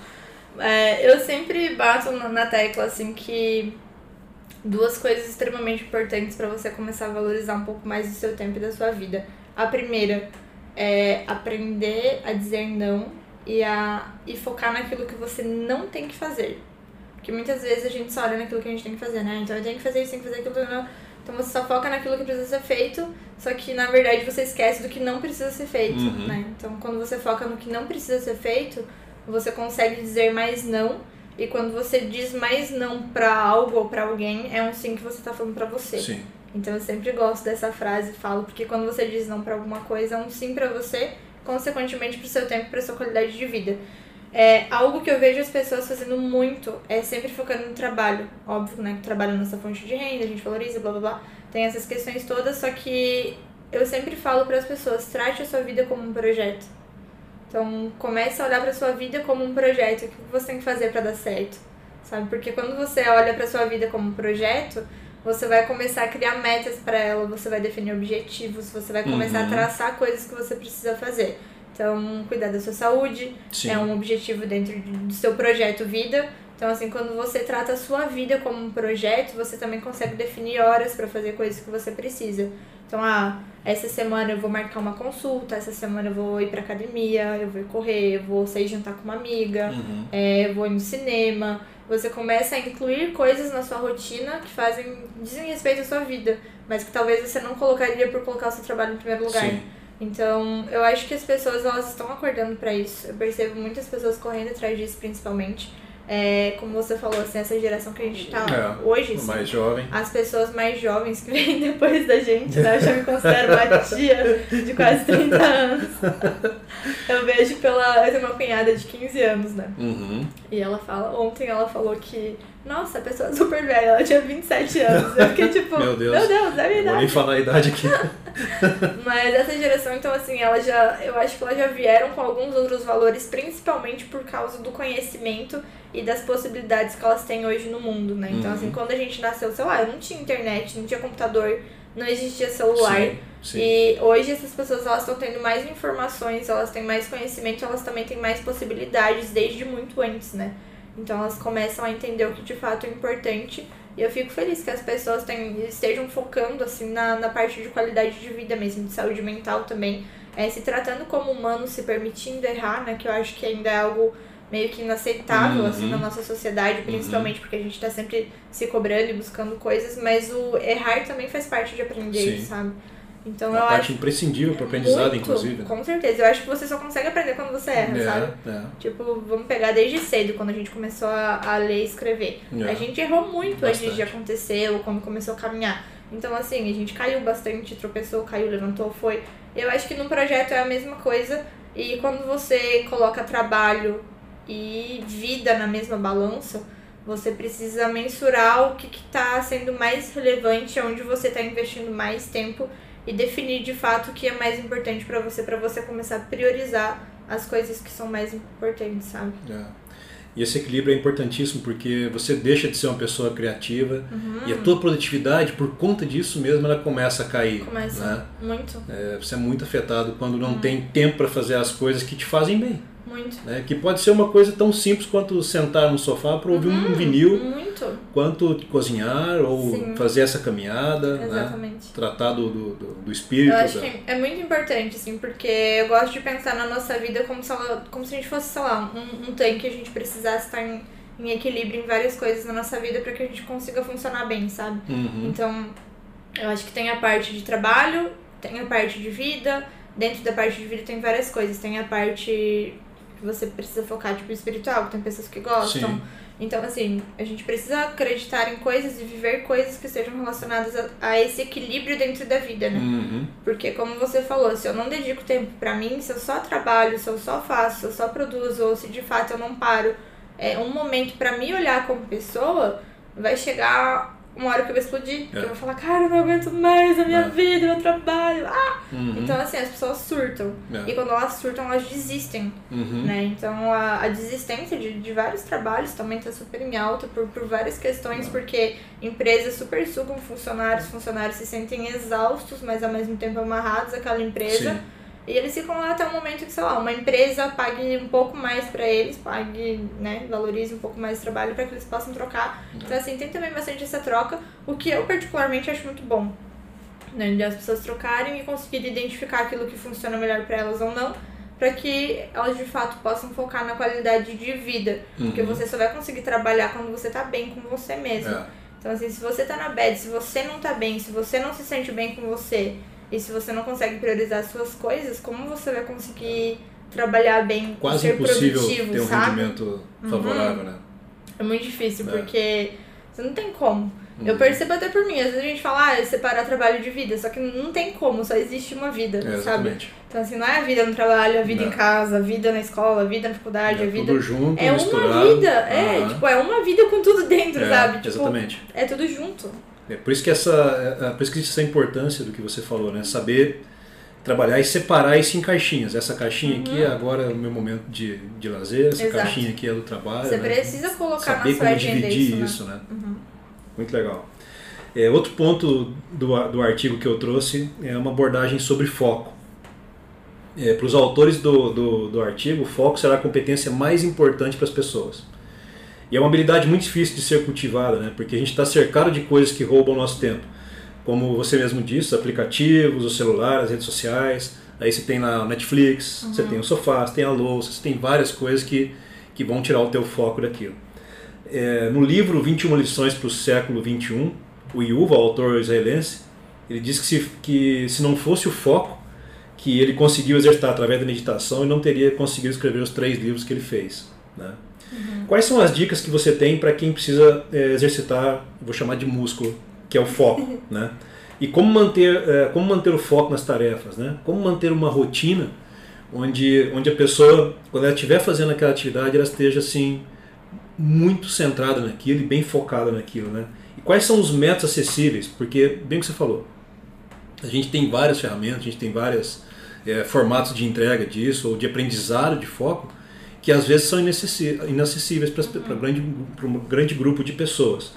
É, eu sempre bato na tecla assim que duas coisas extremamente importantes para você começar a valorizar um pouco mais do seu tempo e da sua vida. A primeira é aprender a dizer não e a e focar naquilo que você não tem que fazer. Porque muitas vezes a gente só olha naquilo que a gente tem que fazer, né? Então eu tenho que fazer isso, tenho que fazer aquilo, não. Então você só foca naquilo que precisa ser feito, só que na verdade você esquece do que não precisa ser feito, uhum. né? Então quando você foca no que não precisa ser feito, você consegue dizer mais não e quando você diz mais não para algo ou para alguém, é um sim que você tá falando para você. Sim. Então eu sempre gosto dessa frase, falo, porque quando você diz não para alguma coisa, é um sim para você, consequentemente pro seu tempo, pra sua qualidade de vida. É, algo que eu vejo as pessoas fazendo muito é sempre focando no trabalho. Óbvio, né? Que trabalho é nossa fonte de renda, a gente valoriza, blá blá blá. Tem essas questões todas, só que eu sempre falo para as pessoas, trate a sua vida como um projeto. Então, comece a olhar para sua vida como um projeto. O que você tem que fazer para dar certo? Sabe? Porque quando você olha para sua vida como um projeto, você vai começar a criar metas para ela, você vai definir objetivos, você vai começar uhum. a traçar coisas que você precisa fazer. Então, cuidar da sua saúde Sim. é um objetivo dentro do seu projeto vida. Então, assim, quando você trata a sua vida como um projeto, você também consegue definir horas para fazer coisas que você precisa. Então, ah, essa semana eu vou marcar uma consulta, essa semana eu vou ir pra academia, eu vou correr, eu vou sair jantar com uma amiga, uhum. é, eu vou ir no cinema. Você começa a incluir coisas na sua rotina que fazem, dizem respeito à sua vida, mas que talvez você não colocaria por colocar o seu trabalho em primeiro lugar. Sim. Então, eu acho que as pessoas elas estão acordando para isso. Eu percebo muitas pessoas correndo atrás disso, principalmente é, como você falou, assim, essa geração que a gente tá é, hoje, assim, mais jovem. as pessoas mais jovens que vêm depois da gente, né? Eu já me considero uma tia de quase 30 anos. Eu vejo pela. Eu tenho uma cunhada de 15 anos, né? Uhum. E ela fala, ontem ela falou que nossa, a pessoa é super velha, ela tinha 27 anos. Eu fiquei tipo, meu Deus, meu Deus, é minha idade. Vou nem falar a idade aqui. Mas essa geração, então, assim, ela já, eu acho que elas já vieram com alguns outros valores, principalmente por causa do conhecimento e das possibilidades que elas têm hoje no mundo, né? Então, assim, uhum. assim, quando a gente nasceu, sei lá, não tinha internet, não tinha computador, não existia celular. Sim, sim. E hoje essas pessoas elas estão tendo mais informações, elas têm mais conhecimento, elas também têm mais possibilidades desde muito antes, né? Então elas começam a entender o que de fato é importante. E eu fico feliz que as pessoas tenham, estejam focando assim na, na parte de qualidade de vida mesmo, de saúde mental também. É, se tratando como humano, se permitindo errar, né? Que eu acho que ainda é algo meio que inaceitável, uhum. assim, na nossa sociedade, principalmente uhum. porque a gente tá sempre se cobrando e buscando coisas, mas o errar também faz parte de aprender, Sim. sabe? Então Uma eu parte acho imprescindível para aprendizado, muito, inclusive. Com certeza. Eu acho que você só consegue aprender quando você erra, é, sabe? É. Tipo, vamos pegar desde cedo, quando a gente começou a, a ler e escrever. É. A gente errou muito Bastante. antes de acontecer ou quando começou a caminhar. Então, assim, a gente caiu bastante, tropeçou, caiu, levantou, foi. Eu acho que no projeto é a mesma coisa. E quando você coloca trabalho e vida na mesma balança, você precisa mensurar o que está sendo mais relevante, onde você está investindo mais tempo e definir de fato o que é mais importante para você, para você começar a priorizar as coisas que são mais importantes, sabe? É. E esse equilíbrio é importantíssimo porque você deixa de ser uma pessoa criativa uhum. e a tua produtividade, por conta disso mesmo, ela começa a cair. Começa. Né? Muito. É, você é muito afetado quando não uhum. tem tempo para fazer as coisas que te fazem bem. Muito. Né? Que pode ser uma coisa tão simples quanto sentar no sofá para ouvir uhum, um vinil, muito. quanto cozinhar ou Sim. fazer essa caminhada, né? Exatamente. Né? tratar do, do, do espírito. Eu acho da... que é muito importante, assim, porque eu gosto de pensar na nossa vida como se, ela, como se a gente fosse, sei lá, um, um tanque, a gente precisasse estar em, em equilíbrio em várias coisas na nossa vida para que a gente consiga funcionar bem, sabe? Uhum. Então, eu acho que tem a parte de trabalho, tem a parte de vida, dentro da parte de vida tem várias coisas, tem a parte que você precisa focar, tipo, espiritual, que tem pessoas que gostam. Sim. Então, assim, a gente precisa acreditar em coisas e viver coisas que sejam relacionadas a, a esse equilíbrio dentro da vida, né? Uhum. Porque, como você falou, se eu não dedico tempo pra mim, se eu só trabalho, se eu só faço, se eu só produzo, ou se de fato eu não paro, é um momento pra me olhar como pessoa, vai chegar uma hora que eu vou explodir. É. eu vou falar, cara, eu não aguento mais a minha É. vida, meu trabalho. Ah! Uhum. Então, assim, as pessoas surtam. É. E quando elas surtam, elas desistem, Uhum. né? Então, a, a desistência de, de vários trabalhos também tá super em alta por, por várias questões, porque empresas super sugam funcionários, funcionários se sentem exaustos, mas ao mesmo tempo amarrados àquela empresa. Sim. E eles ficam lá até o momento que, sei lá, uma empresa pague um pouco mais pra eles, pague, né, valorize um pouco mais o trabalho pra que eles possam trocar. Então, assim, tem também bastante essa troca, o que eu particularmente acho muito bom. Né, de as pessoas trocarem e conseguirem identificar aquilo que funciona melhor pra elas ou não, pra que elas de fato possam focar na qualidade de vida. Porque Uhum. você só vai conseguir trabalhar quando você tá bem com você mesmo. É. Então, assim, se você tá na bad, se você não tá bem, se você não se sente bem com você, e se você não consegue priorizar as suas coisas, como você vai conseguir trabalhar bem, Quase ser impossível produtivo, ter um sabe? rendimento favorável, né? É muito difícil, É. porque você não tem como. Eu Uhum. percebo até por mim, às vezes a gente fala, ah, é separar trabalho de vida, só que não tem como, só existe uma vida, É, sabe? exatamente. Então, assim, não é a vida no trabalho, a vida Não. em casa, a vida na escola, a vida na faculdade, É a vida. tudo junto, É uma misturado. vida, é, tipo, é uma vida com tudo dentro, É, sabe? Tipo, Exatamente. é tudo junto. É por isso que essa, é, por isso que essa importância do que você falou, né? Saber trabalhar e separar isso em caixinhas. Essa caixinha aqui é agora o meu momento de, de lazer, essa Uhum. Exato. caixinha aqui é do trabalho. Você né? precisa colocar Saber na sua como dividir isso, né? né? Uhum. Muito legal. É, outro ponto do, do artigo que eu trouxe é uma abordagem sobre foco. para os autores do, do, do artigo, o foco será a competência mais importante para as pessoas. E é uma habilidade muito difícil de ser cultivada, né? porque a gente está cercado de coisas que roubam o nosso tempo. Como você mesmo disse, aplicativos, o celular, as redes sociais. Aí você tem lá o Netflix, você tem o sofá, você tem a louça, você tem várias coisas que, que vão tirar o teu foco daquilo. É, no livro 21 lições para o século 21, o Yuval, autor israelense, ele diz que se, que se não fosse o foco que ele conseguiu exercitar através da meditação, ele não teria conseguido escrever os três livros que ele fez. Né? Quais são as dicas que você tem para quem precisa é, exercitar, vou chamar de músculo, que é o foco, né? E como manter, é, como manter o foco nas tarefas, né? Como manter uma rotina onde, onde a pessoa, quando ela estiver fazendo aquela atividade, ela esteja assim muito centrada naquilo e bem focada naquilo, né? E quais são os métodos acessíveis? Porque, bem o que você falou, a gente tem várias ferramentas, a gente tem vários é, formatos de entrega disso, ou de aprendizado de foco, que às vezes são inacessíveis para grande, pra um grande grupo de pessoas.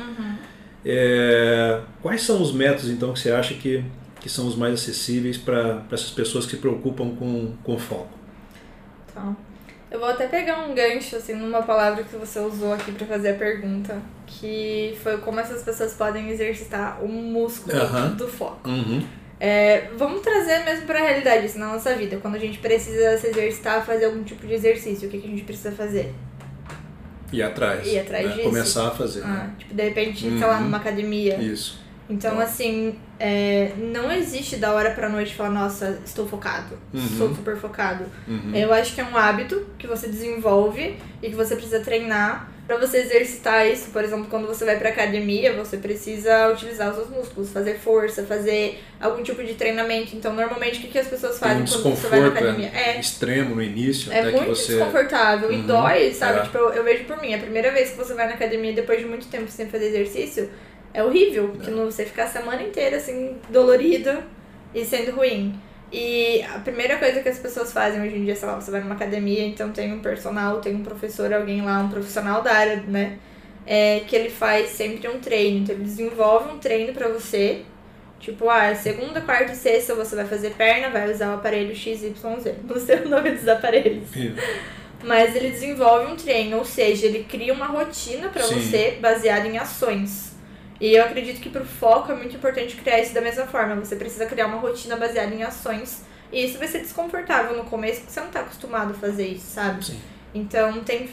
É, quais são os métodos, então, que você acha que, que são os mais acessíveis para essas pessoas que se preocupam com, com foco? Então, eu vou até pegar um gancho, assim, numa palavra que você usou aqui pra fazer a pergunta, que foi como essas pessoas podem exercitar o músculo Aham. do foco. Uhum. É, vamos trazer mesmo pra realidade isso na nossa vida. Quando a gente precisa se exercitar, fazer algum tipo de exercício, o que, que a gente precisa fazer? Ir atrás. Ir atrás né? disso. Começar a fazer. Ah, né? tipo, de repente, sei lá, Uhum. numa academia. Isso. Então, Então. assim, é, não existe da hora pra noite falar, nossa, estou focado, Uhum. sou super focado. Uhum. Eu acho que é um hábito que você desenvolve e que você precisa treinar pra você exercitar isso. Por exemplo, quando você vai pra academia, você precisa utilizar os seus músculos, fazer força, fazer algum tipo de treinamento. Então, normalmente, o que, que as pessoas fazem um quando você vai na desconforto academia? é, É, extremo no início, é até que muito você. desconfortável e Uhum, dói, sabe? é. Tipo, eu, eu vejo por mim, a primeira vez que você vai na academia depois de muito tempo sem fazer exercício, é horrível, porque É. você fica a semana inteira assim, dolorido e sendo ruim. E a primeira coisa que as pessoas fazem hoje em dia, sei lá, você vai numa academia, então tem um personal, tem um professor, alguém lá, um profissional da área, né? É, que ele faz sempre um treino. Então ele desenvolve um treino pra você. Tipo, ah, segunda, quarta e sexta você vai fazer perna, vai usar o aparelho XYZ. Não sei o nome dos aparelhos. Mas ele desenvolve um treino, ou seja, ele cria uma rotina pra Sim. você baseada em ações. E eu acredito que pro foco é muito importante criar isso da mesma forma. Você precisa criar uma rotina baseada em ações. E isso vai ser desconfortável no começo, porque você não tá acostumado a fazer isso, sabe? Sim. Então tem.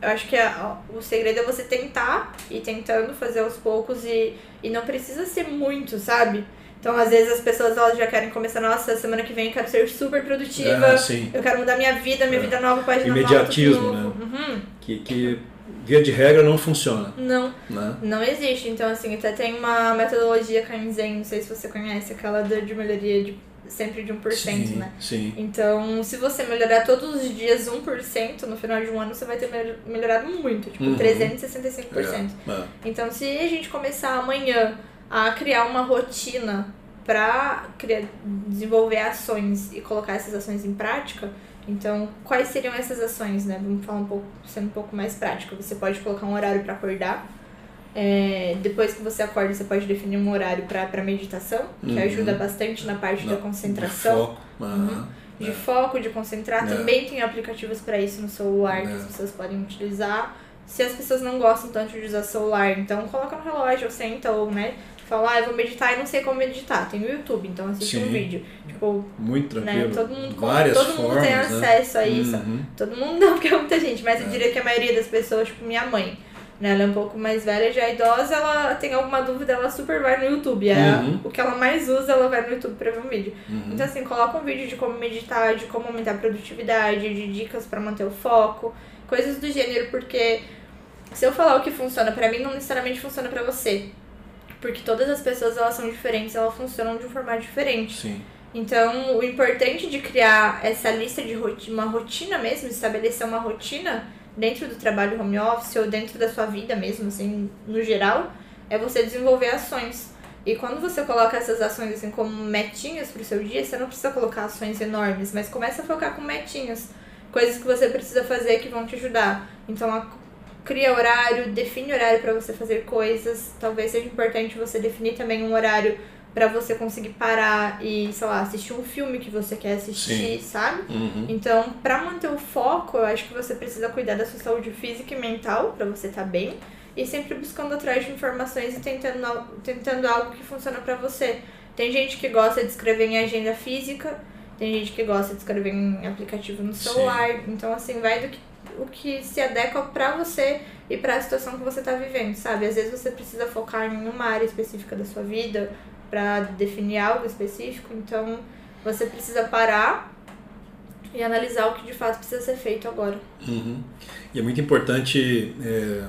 Eu acho que a- o segredo é você tentar e tentando fazer aos poucos e, e não precisa ser muito, sabe? Então, às vezes as pessoas elas já querem começar, nossa, semana que vem eu quero ser super produtiva, Ah, eu quero mudar minha vida, minha É. vida nova, página Imediatismo, nova, novo. Uhum. Que, que via de regra, não funciona. Não, Né? não existe. Então, assim, até tem uma metodologia Kaizen, não sei se você conhece, aquela de melhoria de sempre de 1%, sim, né? sim. Então, se você melhorar todos os dias 1%, no final de um ano você vai ter mel- melhorado muito, tipo Uhum. 365%. É, é. Então, se a gente começar amanhã a criar uma rotina para desenvolver ações e colocar essas ações em prática, então quais seriam essas ações, né? Vamos falar um pouco, sendo um pouco mais prático. Você pode colocar um horário para acordar. É, depois que você acorda, você pode definir um horário para meditação, que Uhum. ajuda bastante na parte Na- da concentração de foco. De É. foco, de concentrar. É. Também tem aplicativos para isso no celular que É. as pessoas podem utilizar. Se as pessoas não gostam tanto de usar celular, então coloca no relógio, ou senta, ou né, fala, ah, eu vou meditar e não sei como meditar. Tem o YouTube, então assiste um Sim. vídeo. Tipo, Muito né, tranquilo. todo mundo, Várias todo mundo formas, tem né? acesso a isso. Uhum. Todo mundo não, porque é muita gente, mas eu É. diria que a maioria das pessoas, tipo minha mãe, né, ela é um pouco mais velha, já é idosa, ela tem alguma dúvida, ela super vai no YouTube. É Uhum. o que ela mais usa, ela vai no YouTube pra ver um vídeo. Uhum. Então, assim, coloca um vídeo de como meditar, de como aumentar a produtividade, de dicas pra manter o foco, coisas do gênero, porque se eu falar o que funciona pra mim, não necessariamente funciona pra você. Porque todas as pessoas, elas são diferentes, elas funcionam de um formato diferente. Sim. Então, o importante de criar essa lista de rotina, uma rotina mesmo, estabelecer uma rotina dentro do trabalho home office ou dentro da sua vida mesmo, assim, no geral, é você desenvolver ações. E quando você coloca essas ações assim como metinhas pro seu dia, você não precisa colocar ações enormes, mas começa a focar com metinhas, coisas que você precisa fazer que vão te ajudar. Então, cria horário, define horário para você fazer coisas. Talvez seja importante você definir também um horário para você conseguir parar e, sei lá, assistir um filme que você quer assistir, sabe? Uhum. Então, para manter o foco, eu acho que você precisa cuidar da sua saúde física e mental para você estar bem e sempre buscando atrás de informações e tentando, tentando algo que funciona para você. Tem gente que gosta de escrever em agenda física, tem gente que gosta de escrever em aplicativo no Sim. celular. Então, assim, vai do que o que se adequa para você e para a situação que você tá vivendo, sabe? Às vezes você precisa focar em uma área específica da sua vida para definir algo específico, então você precisa parar e analisar o que de fato precisa ser feito agora. Uhum. E é muito importante é,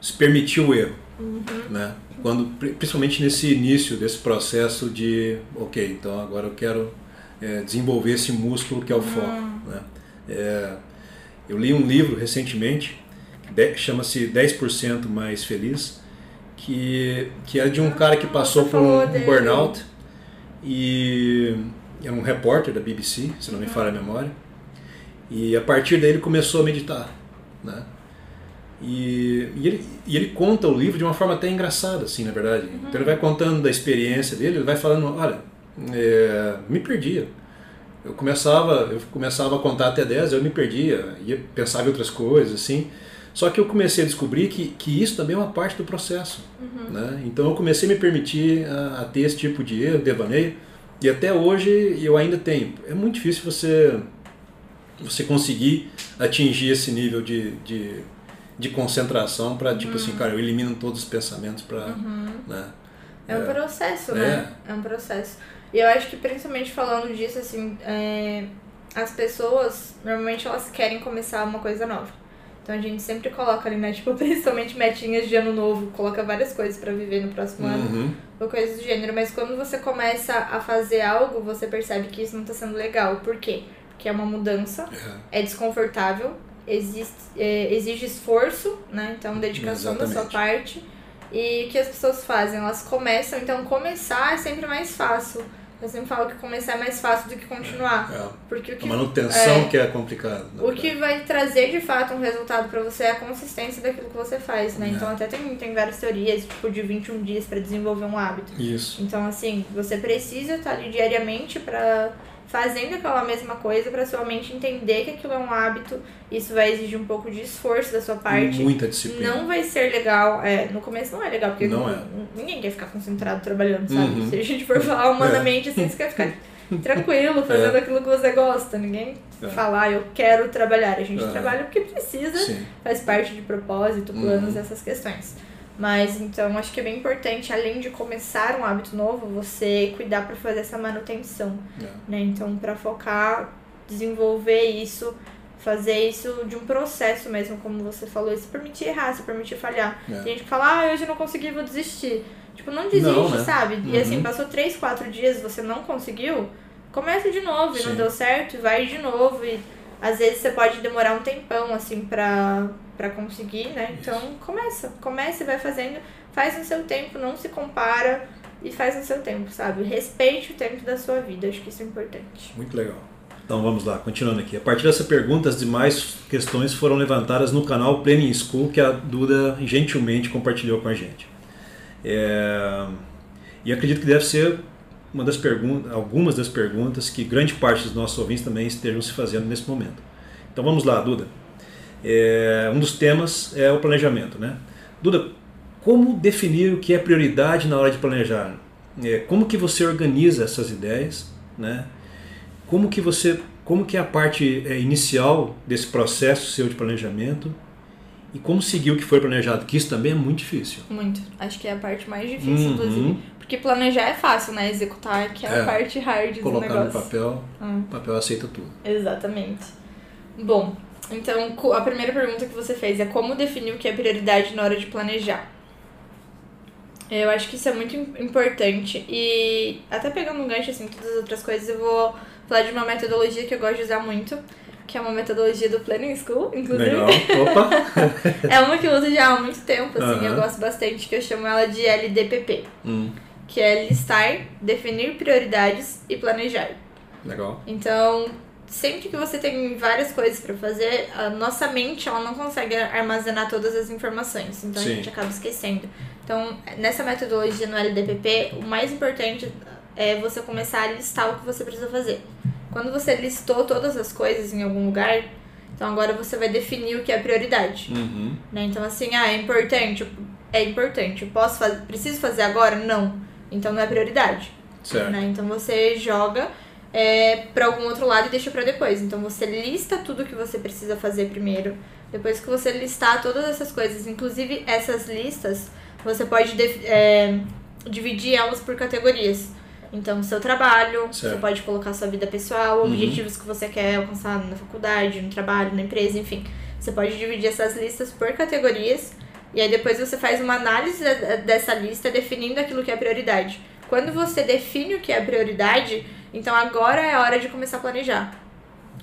se permitir o erro, Uhum. né? Quando, pri- principalmente nesse início desse processo de, ok, então agora eu quero é, desenvolver esse músculo que é o foco, né? É, eu li um livro recentemente, chama-se 10% Mais Feliz, que, que é de um cara que passou por um, um burnout e é um repórter da BBC, se não me falha a memória. E a partir daí ele começou a meditar, né? E, e, ele, e ele conta o livro de uma forma até engraçada, assim, na verdade. Então ele vai contando da experiência dele, ele vai falando, olha, é, me perdia. Eu começava, eu começava a contar até 10, eu me perdia, ia pensava em outras coisas, assim. Só que eu comecei a descobrir que, que isso também é uma parte do processo. Né? Então eu comecei a me permitir a, a ter esse tipo de erro, devaneio, e até hoje eu ainda tenho. É muito difícil você, você conseguir atingir esse nível de, de, de concentração para, tipo assim, cara, eu elimino todos os pensamentos para. Né? É um processo, É. né? É um processo. E eu acho que principalmente falando disso, assim, é, as pessoas normalmente elas querem começar uma coisa nova. Então a gente sempre coloca ali, né? Tipo, principalmente metinhas de ano novo, coloca várias coisas pra viver no próximo ano. Uhum. ou coisas do gênero, mas quando você começa a fazer algo, você percebe que isso não tá sendo legal. Por quê? Porque é uma mudança, É. é desconfortável, existe, é, exige esforço, né? Então, dedicação da sua Exatamente. parte. E o que as pessoas fazem? Elas começam, então começar é sempre mais fácil. Eu sempre falo que começar é mais fácil do que continuar. É. Porque o que A manutenção é. que é complicada. na o verdade. que vai trazer de fato um resultado pra você é a consistência daquilo que você faz, né? É. Então até tem, tem várias teorias, tipo, de 21 dias pra desenvolver um hábito. Isso. Então, assim, você precisa estar ali diariamente para fazendo aquela mesma coisa para sua mente entender que aquilo é um hábito. Isso vai exigir um pouco de esforço da sua parte. Muita disciplina. Não vai ser legal. É, no começo não é legal, porque Não é. ninguém quer ficar concentrado trabalhando, sabe? Uhum. Se a gente for falar humanamente, assim, você quer ficar tranquilo, fazendo É. aquilo que você gosta. Ninguém É. falar, eu quero trabalhar. A gente É. trabalha porque precisa Sim. faz parte de propósito, planos, Uhum. essas questões. Mas então acho que é bem importante, além de começar um hábito novo, você cuidar para fazer essa manutenção, É. né? Então para focar, desenvolver isso fazer isso de um processo mesmo, como você falou, se permitir errar, se permitir falhar. É. Tem gente que fala, ah, hoje eu não consegui, vou desistir. Tipo, não desiste, Não, né? sabe? E Uhum. assim, passou três, quatro dias você não conseguiu, começa de novo e não deu certo, e vai de novo. E às vezes você pode demorar um tempão, assim, pra, pra conseguir, né? Então, começa. Começa e vai fazendo. Faz no seu tempo, não se compara e faz no seu tempo, sabe? Respeite o tempo da sua vida, acho que isso é importante. Muito legal. Então vamos lá, continuando aqui. A partir dessa pergunta, as demais questões foram levantadas no canal Planning School, que a Duda gentilmente compartilhou com a gente. É, E acredito que deve ser uma das perguntas, algumas das perguntas que grande parte dos nossos ouvintes também estejam se fazendo nesse momento. Então vamos lá, Duda. É, Um dos temas é o planejamento, né? Duda, como definir o que é prioridade na hora de planejar? É, Como que você organiza essas ideias, né? Como que você, como que é a parte é, inicial desse processo seu de planejamento e como seguir o que foi planejado? Que isso também é muito difícil. Muito. Acho que é a parte mais difícil, Uhum. inclusive. Porque planejar é fácil, né? Executar que é, É. a parte hard do Colocar no negócio. papel, Hum. o papel aceita tudo. Exatamente. Bom, então a primeira pergunta que você fez é como definir o que é prioridade na hora de planejar. Eu acho que isso é muito im- importante e até pegando um gancho assim, todas as outras coisas, eu vou falar de uma metodologia que eu gosto de usar muito, que é uma metodologia do Planning School, inclusive. Legal. Opa! É uma que eu uso já há muito tempo, assim, eu Aham. gosto bastante, que eu chamo ela de LDPP, Hum, que é listar, definir prioridades e planejar. legal. Então, sempre que você tem várias coisas pra fazer, a nossa mente ela não consegue armazenar todas as informações, então Sim. a gente acaba esquecendo. Então, nessa metodologia no LDPP, o mais importante é você começar a listar o que você precisa fazer. Quando você listou todas as coisas em algum lugar, então agora você vai definir o que é prioridade. Uhum. Né? Então, assim, ah, é importante, é importante, eu posso fazer, preciso fazer agora? Não. Então não é prioridade. Certo. Né? Então você joga é, para algum outro lado e deixa para depois. Então você lista tudo que você precisa fazer primeiro. Depois que você listar todas essas coisas, inclusive essas listas, você pode é, dividir elas por categorias. Então, seu trabalho, você Certo. pode colocar sua vida pessoal, Uhum. objetivos que você quer alcançar na faculdade, no trabalho, na empresa, enfim. Você pode dividir essas listas por categorias e aí depois você faz uma análise dessa lista definindo aquilo que é prioridade. Quando você define o que é prioridade, então agora é a hora de começar a planejar.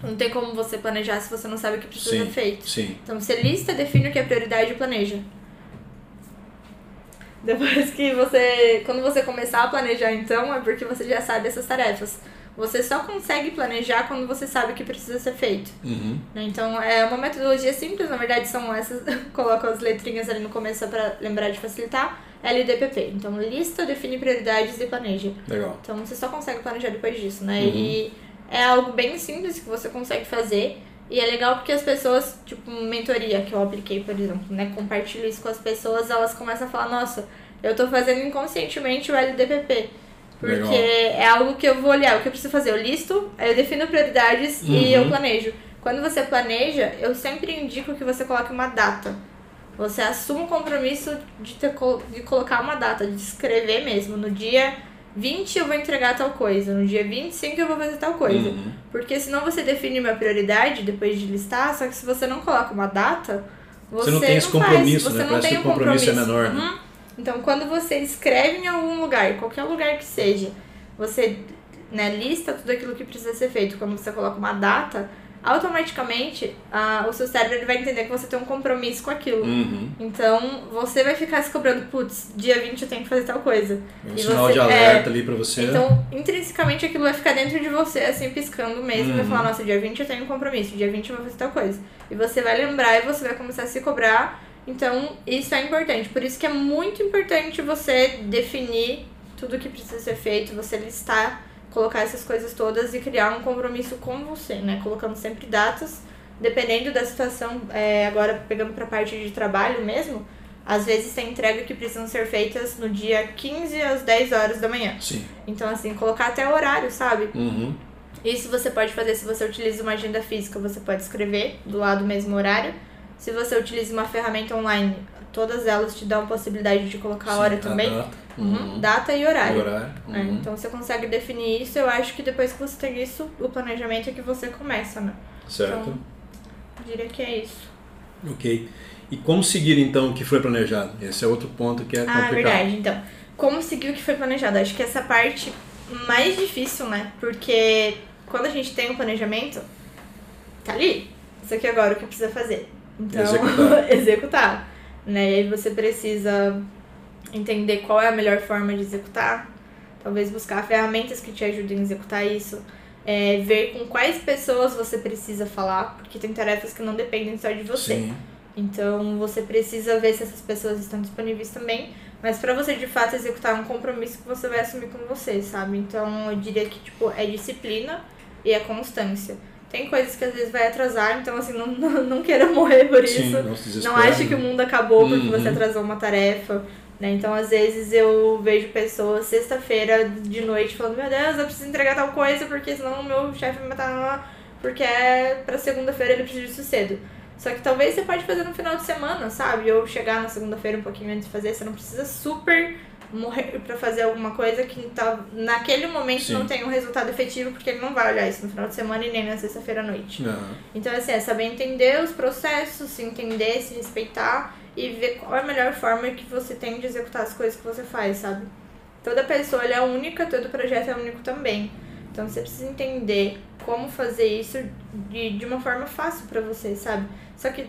Não tem como você planejar se você não sabe o que precisa Sim. ser feito. Sim. Então você lista, define o que é prioridade e planeja. Depois que você. Quando você começar a planejar, então, é porque você já sabe essas tarefas. Você só consegue planejar quando você sabe o que precisa ser feito. Uhum. né? Então é uma metodologia simples, na verdade são essas. Coloco as letrinhas ali no começo pra lembrar de facilitar. LDPP. Então lista, define prioridades e planeja. Legal. Então você só consegue planejar depois disso, né? Uhum. E é algo bem simples que você consegue fazer. E é legal porque as pessoas, tipo, mentoria que eu apliquei, por exemplo, né? Compartilho isso com as pessoas, elas começam a falar, nossa, eu tô fazendo inconscientemente o LDPP. Porque Legal. é algo que eu vou olhar, o que eu preciso fazer. Eu listo, aí eu defino prioridades e eu Uhum. planejo. Quando você planeja, eu sempre indico que você coloque uma data. Você assume o compromisso de, ter, de colocar uma data, de escrever mesmo. No dia 20 eu vou entregar tal coisa, no dia 25 eu vou fazer tal coisa. Uhum. Porque senão você define uma prioridade depois de listar, só que se você não coloca uma data, você, Você não tem esse faz, compromisso, você né? não Parece tem que um o compromisso é compromisso. menor, né? Então, quando você escreve em algum lugar, qualquer lugar que seja, você né, lista tudo aquilo que precisa ser feito. Quando você coloca uma data, automaticamente ah, o seu cérebro ele vai entender que você tem um compromisso com aquilo. Uhum. Então, você vai ficar se cobrando, putz, dia 20 eu tenho que fazer tal coisa. É um E sinal você- de alerta ali pra você. Então, intrinsecamente aquilo vai ficar dentro de você, assim, piscando mesmo. Vai Uhum. falar, nossa, dia 20 eu tenho um compromisso, dia 20 eu vou fazer tal coisa. E você vai lembrar e você vai começar a se cobrar. Então, isso é importante. Por isso que é muito importante você definir tudo o que precisa ser feito, você listar, colocar essas coisas todas e criar um compromisso com você, né? Colocando sempre datas, dependendo da situação. é, agora, pegando pra parte de trabalho mesmo, às vezes tem entrega que precisam ser feitas no dia 15 às 10 horas da manhã. Sim. Então, assim, colocar até o horário, sabe? Uhum. Isso você pode fazer se você utiliza uma agenda física, você pode escrever do lado mesmo horário. Se você utiliza uma ferramenta online, todas elas te dão a possibilidade de colocar a hora Sim, também. data. Uhum. Uhum. Data e E horário. horário. É, Uhum. então você consegue definir isso. Eu acho que depois que você tem isso, o planejamento é que você começa, né? Certo. Então, Diria que é isso. Ok. E como seguir então o que foi planejado? Esse é outro ponto que é Ah, complicado. verdade. Então, como seguir o que foi planejado? Acho que essa é a parte mais difícil, né? Porque quando a gente tem um planejamento, tá ali. Isso aqui agora é o que precisa fazer. Então, Executar. executar. Né? E aí você precisa entender qual é a melhor forma de executar. Talvez buscar ferramentas que te ajudem a executar isso. É, ver com quais pessoas você precisa falar, porque tem tarefas que não dependem só de você. Sim. Então você precisa ver se essas pessoas estão disponíveis também. Mas pra você de fato executar um compromisso que você vai assumir com você, sabe? Então eu diria que tipo é disciplina e é constância. Tem coisas que às vezes vai atrasar, então assim, não, não, não queira morrer por Sim, isso. não se Não ache que o né? mundo acabou porque Uhum. você atrasou uma tarefa. Né? Então, às vezes, eu vejo pessoas sexta-feira de noite falando: Meu Deus, eu preciso entregar tal coisa porque senão o meu chefe vai me matar lá. Porque é pra segunda-feira ele precisa disso cedo. Só que talvez você pode fazer no final de semana, sabe? Ou chegar na segunda-feira um pouquinho antes de fazer. Você não precisa super morrer pra fazer alguma coisa que tá, naquele momento Sim. não tem um resultado efetivo, porque ele não vai olhar isso no final de semana e nem na sexta-feira à noite. Aham. Então, assim, é saber entender os processos, se entender, se respeitar e ver qual é a melhor forma que você tem de executar as coisas que você faz, sabe? Toda pessoa é única, todo projeto é único também. Então, você precisa entender como fazer isso de, de uma forma fácil pra você, sabe? Só que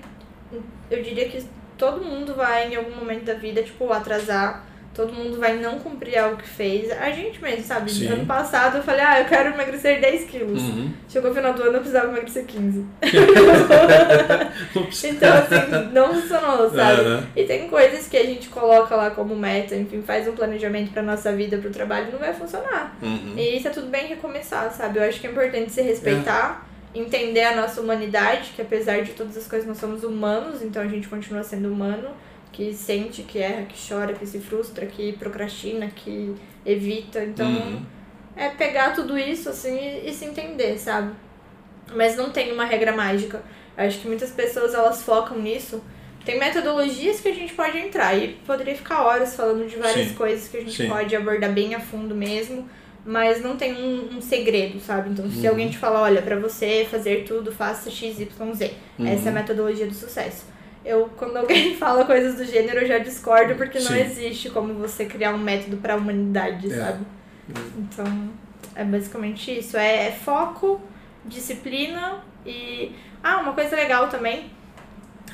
eu diria que todo mundo vai, em algum momento da vida, tipo, atrasar. Todo mundo vai não cumprir algo que fez. A gente mesmo, sabe? Sim. Ano passado eu falei, ah, eu quero emagrecer 10 quilos. Uhum. Chegou o final do ano, eu precisava emagrecer 15. Ups. Então, assim, não funcionou, sabe? Aham. E tem coisas que a gente coloca lá como meta, enfim, faz um planejamento pra nossa vida, pro trabalho, não vai funcionar. Uhum. E tá tudo bem recomeçar, sabe? Eu acho que é importante se respeitar, entender a nossa humanidade, que apesar de todas as coisas, nós somos humanos, então a gente continua sendo humano, que sente, que erra, que chora, que se frustra, que procrastina, que evita. Então, Uhum. é pegar tudo isso, assim, e, e se entender, sabe? Mas não tem uma regra mágica. Eu acho que muitas pessoas, elas focam nisso. Tem metodologias que a gente pode entrar e poderia ficar horas falando de várias Sim. coisas que a gente Sim. pode abordar bem a fundo mesmo, mas não tem um, um segredo, sabe? Então, se Uhum. alguém te falar, olha, pra você fazer tudo, faça XYZ. Uhum. Essa é a metodologia do sucesso. Eu, quando alguém fala coisas do gênero, eu já discordo, porque não Sim. existe como você criar um método pra humanidade, É. sabe? Então, é basicamente isso. É, é foco, disciplina e. Ah, uma coisa legal também,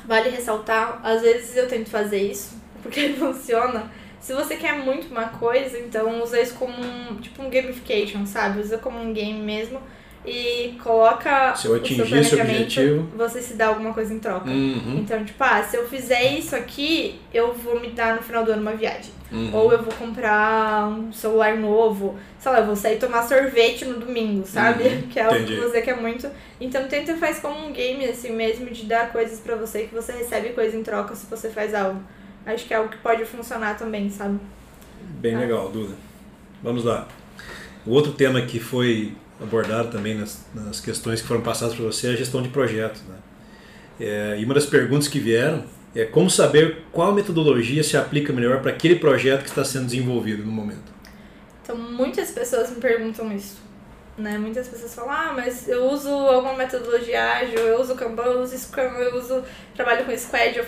vale ressaltar, às vezes eu tento fazer isso, porque funciona. Se você quer muito uma coisa, então usa isso como um, tipo um gamification, sabe? Usa como um game mesmo e coloca Se eu o atingir seu esse objetivo- você se dá alguma coisa em troca. Uhum. Então, tipo, ah, se eu fizer isso aqui, eu vou me dar no final do ano uma viagem. Uhum. Ou eu vou comprar um celular novo. Sei lá, eu vou sair tomar sorvete no domingo, sabe? Uhum, Que é algo entendi. que você quer muito. Então tenta faz como um game assim mesmo de dar coisas pra você que você recebe coisa em troca se você faz algo. Acho que é algo que pode funcionar também, sabe? Bem Tá. legal, Duda. Vamos lá. O outro tema que foi abordado também nas, nas questões que foram passadas para você é a gestão de projetos. Né? É, e uma das perguntas que vieram é como saber qual metodologia se aplica melhor para aquele projeto que está sendo desenvolvido no momento. Então muitas pessoas me perguntam isso. Né? Muitas pessoas falam, ah, mas eu uso alguma metodologia ágil, eu uso Kanban, eu uso Scrum, eu uso trabalho com Squad, eu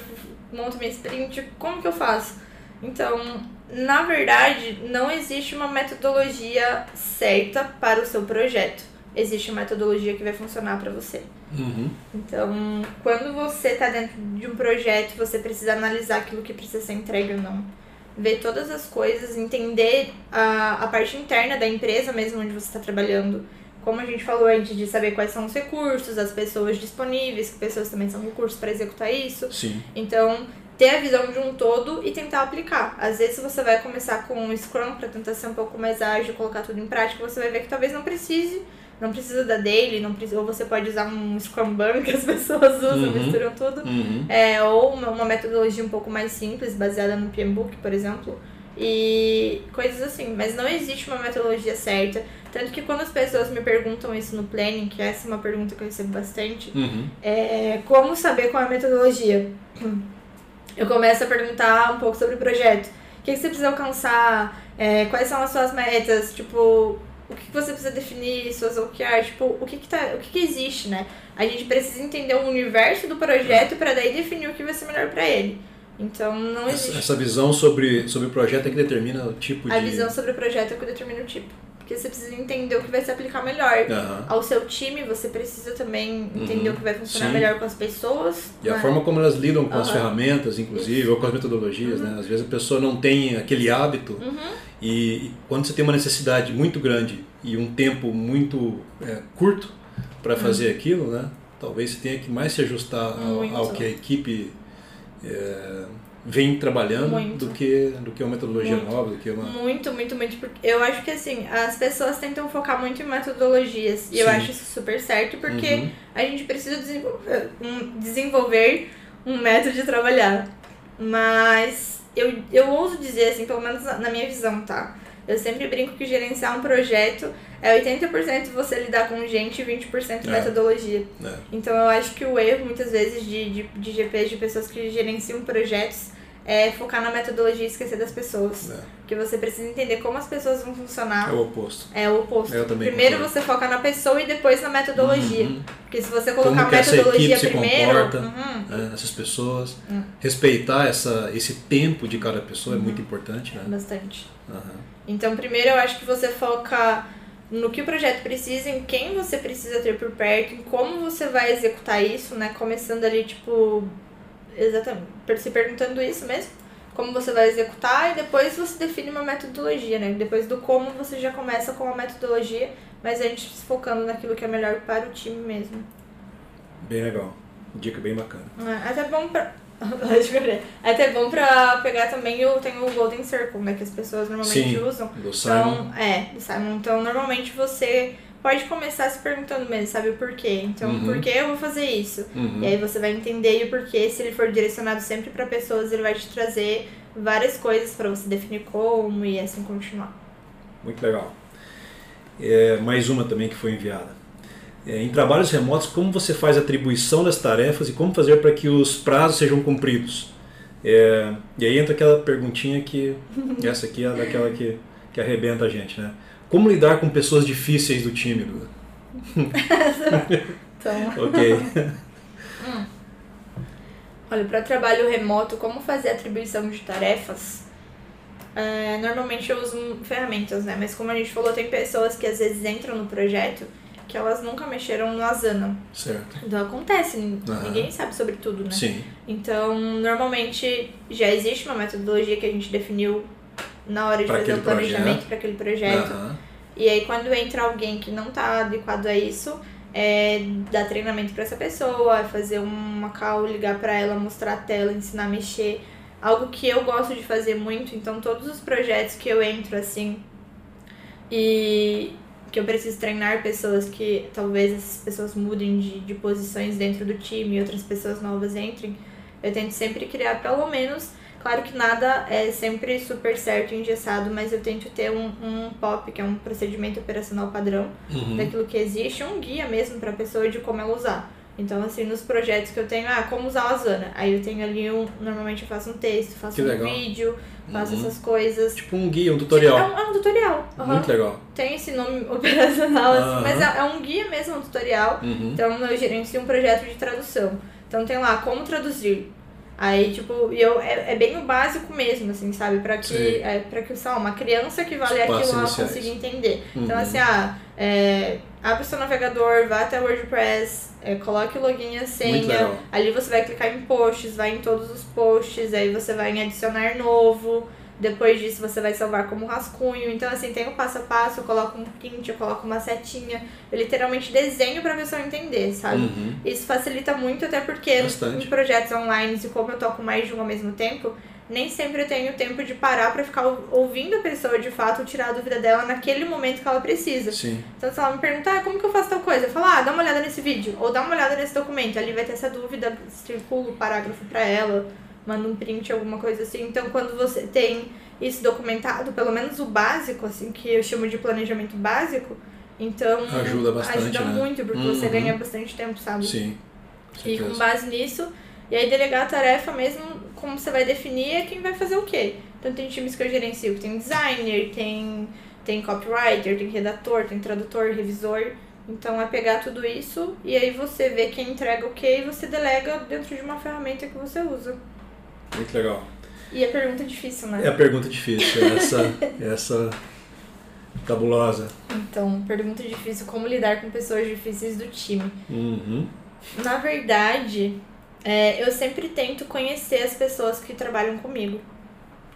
monto minha sprint, como que eu faço? Então, na verdade, não existe uma metodologia certa para o seu projeto. Existe uma metodologia que vai funcionar para você. Uhum. Então, quando você está dentro de um projeto, você precisa analisar aquilo que precisa ser entregue ou não. Ver todas as coisas, entender a, a parte interna da empresa mesmo onde você está trabalhando. Como a gente falou antes, de saber quais são os recursos, as pessoas disponíveis, que pessoas também são recursos para executar isso. Sim. Então, ter a visão de um todo e tentar aplicar. Às vezes você vai começar com um Scrum para tentar ser um pouco mais ágil, colocar tudo em prática, você vai ver que talvez não precise, não precisa da daily, não precisa, ou você pode usar um Scrum Ban que as pessoas usam, Uhum. misturam tudo. Uhum. É, ou uma, uma metodologia um pouco mais simples, baseada no PMBOK, por exemplo. E coisas assim, mas não existe uma metodologia certa. Tanto que quando as pessoas me perguntam isso no planning, que essa é uma pergunta que eu recebo bastante, Uhum. é, como saber qual é a metodologia? Eu começo a perguntar um pouco sobre o projeto. O que, que você precisa alcançar? É, quais são as suas metas? Tipo, o que você precisa definir, suas OKR, tipo, o que que, tá, o que que existe, né? A gente precisa entender o universo do projeto para daí definir o que vai ser melhor para ele. Então não existe. Essa visão sobre, sobre o projeto é que determina o tipo a de. visão sobre o projeto é que determina o tipo. Porque você precisa entender o que vai se aplicar melhor. Aham. Ao seu time, você precisa também entender Uhum. o que vai funcionar Sim. melhor com as pessoas. E a né? forma como elas lidam com as Aham. ferramentas, inclusive, ou com as metodologias, né? Às vezes a pessoa não tem aquele hábito Uhum. e, e quando você tem uma necessidade muito grande e um tempo muito é, curto para fazer Uhum. aquilo, né? Talvez você tenha que mais se ajustar ao, ao que a equipe é, vem trabalhando Muito. do que do que uma metodologia Muito. nova, do que uma Muito, muito, muito. Porque eu acho que assim, as pessoas tentam focar muito em metodologias. E eu Sim. acho isso super certo, porque Uhum. a gente precisa desenvolver um, desenvolver um método de trabalhar. Mas eu, eu ouso dizer, assim, pelo menos na na minha visão, tá? Eu sempre brinco que gerenciar um projeto é 80% você lidar com gente e 20% É. metodologia. né? Então eu acho que o erro, muitas vezes, de, de, de GPs, de pessoas que gerenciam projetos, é focar na metodologia e esquecer das pessoas. né? Porque você precisa entender como as pessoas vão É funcionar. o oposto. É o oposto. Eu também Primeiro concordo. você foca na pessoa e depois na metodologia. Uhum. Porque se você Como colocar a que essa metodologia se primeiro. comporta. uhum, né, essas pessoas, Hum. respeitar essa, esse tempo de cada pessoa é muito importante, né? bastante. Então, primeiro eu acho que você foca no que o projeto precisa, em quem você precisa ter por perto, em como você vai executar isso, né? Começando ali, tipo, exatamente, se perguntando isso mesmo, como você vai executar, e depois você define uma metodologia, né? Depois do como você já começa com a metodologia, mas antes focando naquilo que é melhor para o time mesmo. Bem legal. Dica bem bacana. É, até bom pra. Eu. É até bom pra pegar também o. Tem o Golden Circle, né? Que as pessoas normalmente Sim. usam. Do Simon. Então, é, do Simon. Então, normalmente você pode começar se perguntando mesmo, sabe o porquê? Então, Uhum. por que eu vou fazer isso? Uhum. E aí você vai entender o porquê. Se ele for direcionado sempre pra pessoas, ele vai te trazer várias coisas pra você definir como e assim continuar. Muito legal. É, mais uma também que foi enviada. É, em trabalhos remotos, como você faz a atribuição das tarefas e como fazer para que os prazos sejam cumpridos? É, e aí entra aquela perguntinha que essa aqui é daquela que, que arrebenta a gente, né? Como lidar com pessoas difíceis do time, Duda? Então, Ok. olha, para trabalho remoto, como fazer atribuição de tarefas? É, normalmente eu uso ferramentas, né? Mas como a gente falou, tem pessoas que às vezes entram no projeto que elas nunca mexeram no Asana. certo. Então acontece, Aham. ninguém sabe sobre tudo, né? Sim. Então, normalmente já existe uma metodologia que a gente definiu na hora de Pra fazer o planejamento para aquele projeto. Aham. E aí, quando entra alguém que não tá adequado a isso, é dar treinamento para essa pessoa, é fazer uma call, ligar para ela, mostrar a tela, ensinar a mexer. Algo que eu gosto de fazer muito, então todos os projetos que eu entro assim e que eu preciso treinar pessoas que talvez essas pessoas mudem de, de posições dentro do time e outras pessoas novas entrem, eu tento sempre criar pelo menos Claro que nada é sempre super certo e engessado, mas eu tento ter um, um POP, que é um procedimento operacional padrão, Uhum. daquilo que existe, um guia mesmo para a pessoa de como ela usar. Então, assim, nos projetos que eu tenho, ah, como usar a Asana. Aí eu tenho ali um. Normalmente eu faço um texto, faço Que um legal. vídeo, faço Uhum. essas coisas. Tipo um guia, um É tutorial. um, é um tutorial. aham. Muito legal. Tem esse nome operacional, assim, mas é, é um guia mesmo, um tutorial. Uhum. Então eu gerencio um projeto de tradução. Então tem lá como traduzir. Aí, tipo, e eu, é, é bem o básico mesmo, assim, sabe? Pra que, é, pra que sei lá, uma criança que passos aquilo ela iniciais. consiga entender. Então, Uhum. assim, ah, é, abre o seu navegador, vá até o WordPress, é, coloque o login e a senha. Ali você vai clicar em posts, vai em todos os posts, aí você vai em adicionar novo. Depois disso você vai salvar como rascunho. Então, assim, tem o passo a passo, eu coloco um print, eu coloco uma setinha. Eu literalmente desenho pra pessoa entender, sabe? Uhum. Isso facilita muito, até porque Bastante. em projetos online, e como eu toco mais de um ao mesmo tempo, nem sempre eu tenho tempo de parar pra ficar ou- ouvindo a pessoa de fato tirar a dúvida dela naquele momento que ela precisa. Sim. Então, se ela me perguntar, ah, como que eu faço tal coisa? Eu falo, ah, dá uma olhada nesse vídeo, ou dá uma olhada nesse documento. Ali vai ter essa dúvida, circula o parágrafo pra ela, manda um print, alguma coisa assim. Então, quando você tem isso documentado, pelo menos o básico, assim, que eu chamo de planejamento básico, então Ajuda bastante, ajuda né? muito, porque você Uhum. ganha bastante tempo, sabe? Sim. Com E com base nisso, e aí delegar a tarefa mesmo, como você vai definir, é quem vai fazer o quê. Então tem times que eu gerencio que tem designer, tem tem copywriter, tem redator, tem tradutor, revisor. Então é pegar tudo isso e aí você vê quem entrega o que e você delega dentro de uma ferramenta que você usa. Muito legal. E a pergunta é difícil, né? É a pergunta difícil, essa, essa cabulosa. Então, pergunta difícil, como lidar com pessoas difíceis do time? Uhum. Na verdade, é, eu sempre tento conhecer as pessoas que trabalham comigo.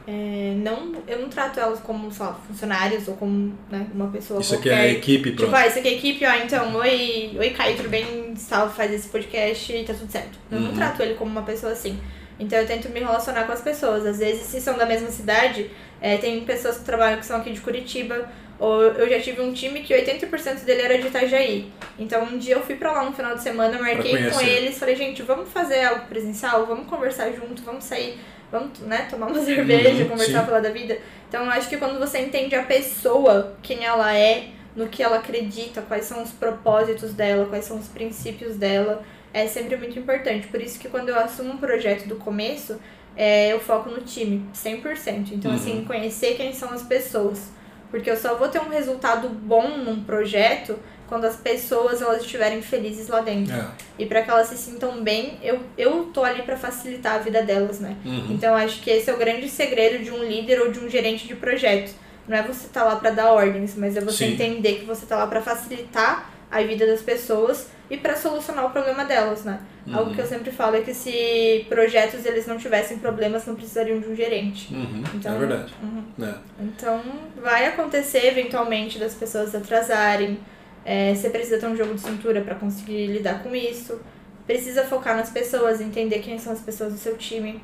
É, não, eu não trato elas como, lá, funcionários ou como né, uma pessoa Isso qualquer. aqui é a equipe, pronto. Tipo, ah, isso aqui é a equipe, ó, então, oi, oi Caio, tudo bem? Salve, faz esse podcast e tá tudo certo. Eu não Uhum. trato ele como uma pessoa assim. Então eu tento me relacionar com as pessoas. Às vezes, se são da mesma cidade, é, tem pessoas que trabalham que são aqui de Curitiba, ou eu já tive um time que 80% dele era de Itajaí. Então um dia eu fui pra lá no final de semana, marquei com eles, falei, gente, vamos fazer algo presencial, vamos conversar junto, vamos sair, vamos, né, tomar uma cerveja, Uhum, conversar, sim. falar da vida. Então eu acho que quando você entende a pessoa, quem ela é, no que ela acredita, quais são os propósitos dela, quais são os princípios dela, é sempre muito importante. Por isso que quando eu assumo um projeto do começo, é, eu foco no time, 100%. Então, Uhum. assim, conhecer quem são as pessoas. Porque eu só vou ter um resultado bom num projeto quando as pessoas elas estiverem felizes lá dentro. É. E para que elas se sintam bem, eu, eu tô ali para facilitar a vida delas, né? Uhum. Então acho que esse é o grande segredo de um líder ou de um gerente de projeto. Não é você estar lá para dar ordens, mas é você Sim. entender que você tá lá para facilitar a vida das pessoas e para solucionar o problema delas, né? Algo Uhum. que eu sempre falo é que se projetos eles não tivessem problemas, não precisariam de um gerente. Uhum. Então, é verdade. uhum. É. Então, vai acontecer eventualmente das pessoas atrasarem. É, você precisa ter um jogo de cintura para conseguir lidar com isso. Precisa focar nas pessoas, entender quem são as pessoas do seu time,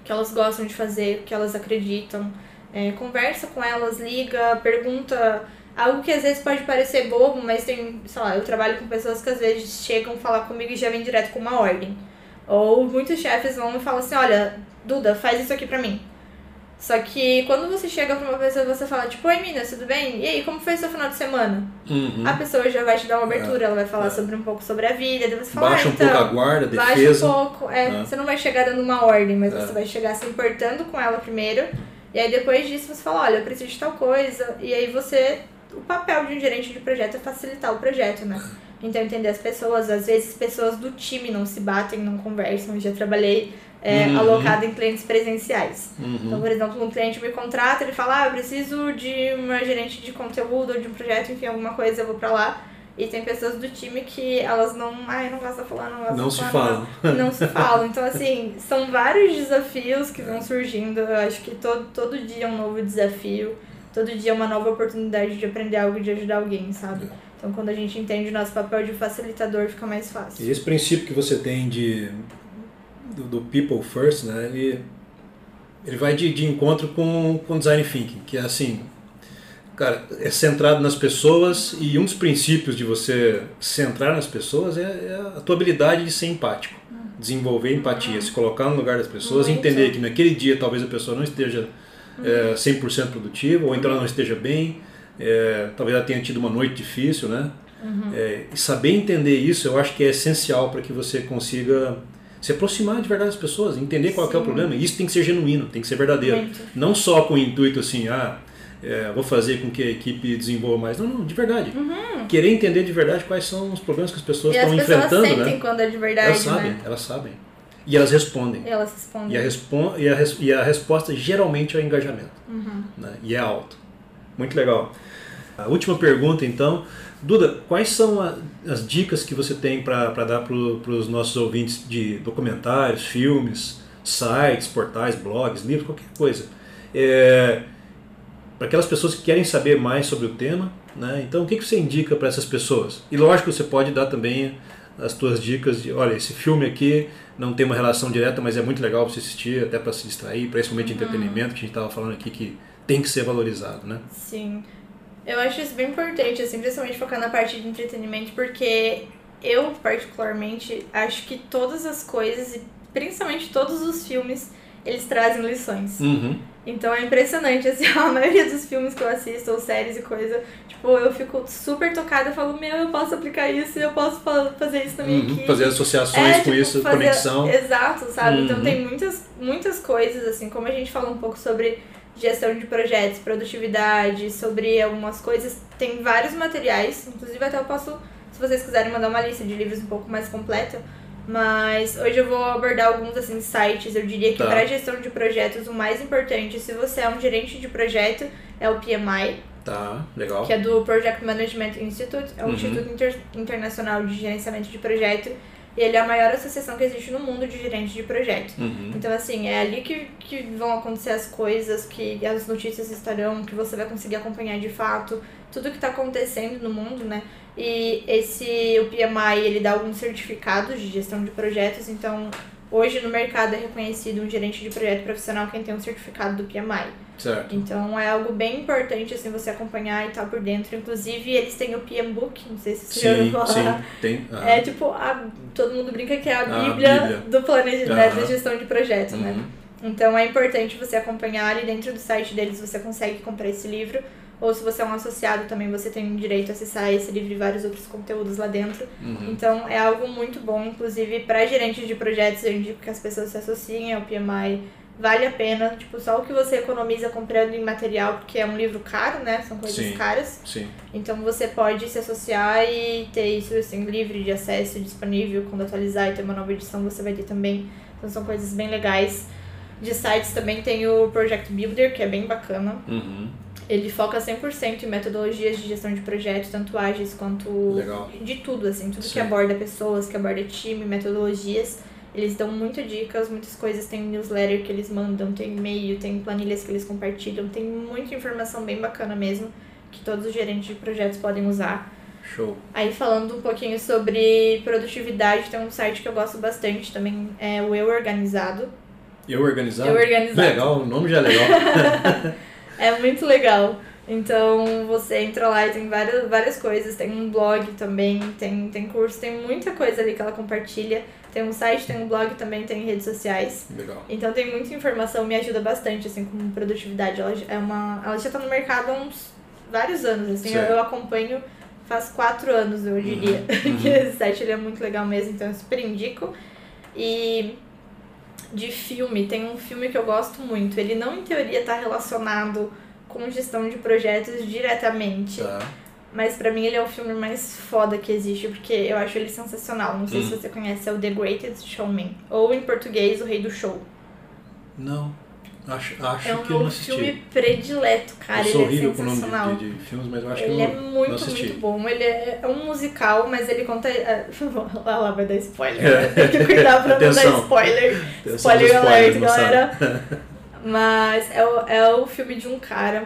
o que elas gostam de fazer, o que elas acreditam. É, conversa com elas, liga, pergunta algo que às vezes pode parecer bobo, mas tem, sei lá, eu trabalho com pessoas que às vezes chegam falar comigo e já vem direto com uma ordem. Ou muitos chefes vão e falam assim, olha, Duda, faz isso aqui pra mim. Só que quando você chega pra uma pessoa e você fala, tipo, oi Minas, tudo bem? E aí, como foi seu final de semana? Uhum. A pessoa já vai te dar uma abertura, ela vai falar é. sobre um pouco sobre a vida, daí você fala, Baixa ah, um então, pouco a guarda, baixa defesa. um pouco. É, É. Você não vai chegar dando uma ordem, mas É. você vai chegar se importando com ela primeiro. E aí depois disso você fala, olha, eu preciso de tal coisa. E aí você. O papel de um gerente de projeto é facilitar o projeto, né? Então entender as pessoas, às vezes pessoas do time não se batem, não conversam. Eu já trabalhei é, Uhum. alocado em clientes presenciais. Uhum. Então, por exemplo, um cliente me contrata, ele fala, ah, eu preciso de uma gerente de conteúdo ou de um projeto, enfim, alguma coisa, eu vou pra lá. E tem pessoas do time que elas não, ai, não gosta de falar, não gosta Não de se falar, falam. não se falam. Então, assim, são vários desafios que vão surgindo. Eu acho que todo, todo dia é um novo desafio. Todo dia é uma nova oportunidade de aprender algo e de ajudar alguém, sabe? Então, quando a gente entende o nosso papel de facilitador, fica mais fácil. E esse princípio que você tem de do, do people first, né? Ele, ele vai de, de encontro com, com design thinking, que é assim, cara, é centrado nas pessoas e um dos princípios de você centrar nas pessoas é, é a tua habilidade de ser empático, desenvolver empatia, se colocar no lugar das pessoas, Muito. entender que naquele dia talvez a pessoa não esteja é, 100% produtiva ou então ela não esteja bem, é, talvez ela tenha tido uma noite difícil, né? É, e saber entender isso eu acho que é essencial para que você consiga se aproximar de verdade das pessoas, entender qual é o problema. E Isso tem que ser genuíno, tem que ser verdadeiro. Muito. Não só com o intuito assim, ah, é, vou fazer com que a equipe desenvolva mais. Não, não, de verdade. Querer entender de verdade quais são os problemas que as pessoas Uhum. As estão pessoas enfrentando, sentem né? quando é de verdade, Elas sabem, né? elas sabem. E elas respondem. E elas respondem. E a, respon e, a res- e a resposta geralmente é o engajamento. Uhum. né? E é alto. Muito legal. A última pergunta, então. Duda, quais são a- as dicas que você tem para dar para os nossos ouvintes de documentários, filmes, sites, portais, blogs, livros, qualquer coisa? É, para aquelas pessoas que querem saber mais sobre o tema, né? então o que, que você indica para essas pessoas? E lógico, você pode dar também as tuas dicas de, olha, esse filme aqui não tem uma relação direta, mas é muito legal para você assistir, até para se distrair, para esse momento de entretenimento que a gente estava falando aqui que tem que ser valorizado, né? Sim. Eu acho isso bem importante, assim, principalmente focar na parte de entretenimento, porque eu, particularmente, acho que todas as coisas, e principalmente todos os filmes, eles trazem lições. Uhum. Então é impressionante, assim, a maioria dos filmes que eu assisto, ou séries e coisa, tipo, eu fico super tocada, eu falo, meu, eu posso aplicar isso, eu posso fa- fazer isso na minha Uhum. equipe. Fazer associações É, com tipo, isso, fazer- conexão. Exato, sabe? Uhum. Então tem muitas, muitas coisas, assim, como a gente falou um pouco sobre gestão de projetos, produtividade, sobre algumas coisas. Tem vários materiais, inclusive até eu posso, se vocês quiserem mandar uma lista de livros um pouco mais completa. Mas hoje eu vou abordar alguns assim sites. Eu diria que Tá. para gestão de projetos o mais importante, se você é um gerente de projeto, é o PMI, Tá, legal. que é do Project Management Institute, é o Uhum. Instituto Inter- Internacional de Gerenciamento de Projeto, e ele é a maior associação que existe no mundo de gerentes de projeto. Uhum. Então, assim, é ali que, que vão acontecer as coisas, que as notícias estarão, que você vai conseguir acompanhar de fato tudo que está acontecendo no mundo, né? E esse, o PMI, ele dá alguns certificados de gestão de projetos, então hoje no mercado é reconhecido um gerente de projeto profissional quem tem um certificado do PMI. Certo. Então é algo bem importante, assim, você acompanhar e estar por dentro. Inclusive, eles têm o PM Book, não sei se você já Sim, ouviu falar. sim, tem. É tipo, a, todo mundo brinca que é a A bíblia, Bíblia. do planejamento, Aham. da gestão de projeto, né? Uhum. Então é importante você acompanhar ali dentro do site deles, você consegue comprar esse livro. Ou se você é um associado também, você tem direito a acessar esse livro e vários outros conteúdos lá dentro. Uhum. Então é algo muito bom, inclusive para gerentes de projetos, eu indico que as pessoas se associem ao PMI. Vale a pena, tipo, só o que você economiza comprando em material, porque é um livro caro, né? São coisas Sim. caras. Sim. Então você pode se associar e ter isso assim, livre de acesso, disponível, quando atualizar e ter uma nova edição você vai ter também. Então são coisas bem legais. De sites também tem o Project Builder, que é bem bacana. Uhum. Ele foca 100% em metodologias de gestão de projetos, tanto ágeis quanto Legal. de tudo, assim, tudo que Sim. aborda pessoas, que aborda time, metodologias. Eles dão muitas dicas, muitas coisas, tem newsletter que eles mandam, tem e-mail, tem planilhas que eles compartilham, tem muita informação bem bacana mesmo, que todos os gerentes de projetos podem usar. Show. Aí falando um pouquinho sobre produtividade, tem um site que eu gosto bastante também, é o Eu Organizado. Eu organizado? Eu Organizado. Legal, o nome já é legal. É muito legal. Então você entra lá e tem várias, várias coisas. Tem um blog também, tem, tem curso, tem muita coisa ali que ela compartilha. Tem um site, tem um blog também, tem redes sociais. legal. Então tem muita informação, me ajuda bastante, assim, com produtividade. Ela já- é uma. Ela já tá no mercado há uns vários anos, assim, eu, eu acompanho faz quatro anos, eu diria. uhum. que esse site ele é muito legal mesmo, então eu super indico. E de filme, tem um filme que eu gosto muito. Ele não, em teoria, tá relacionado com gestão de projetos diretamente. Tá. Mas pra mim ele é o filme mais foda que existe, porque eu acho ele sensacional. Não sei Hum. se você conhece, é o The Greatest Showman. Ou em português, O Rei do Show. Não. Acho, acho é o que eu não meu assisti. filme predileto, cara. eu sou ele é sensacional. de, de, de filmes, mas eu acho ele que eu é muito, não assisti. muito bom. Ele é, é um musical, mas ele conta. é, Lá, lá vai dar spoiler. É. Tem que cuidar pra não dar spoiler. Atenção Spoiler alert, galera. Mas é o, é o filme de um cara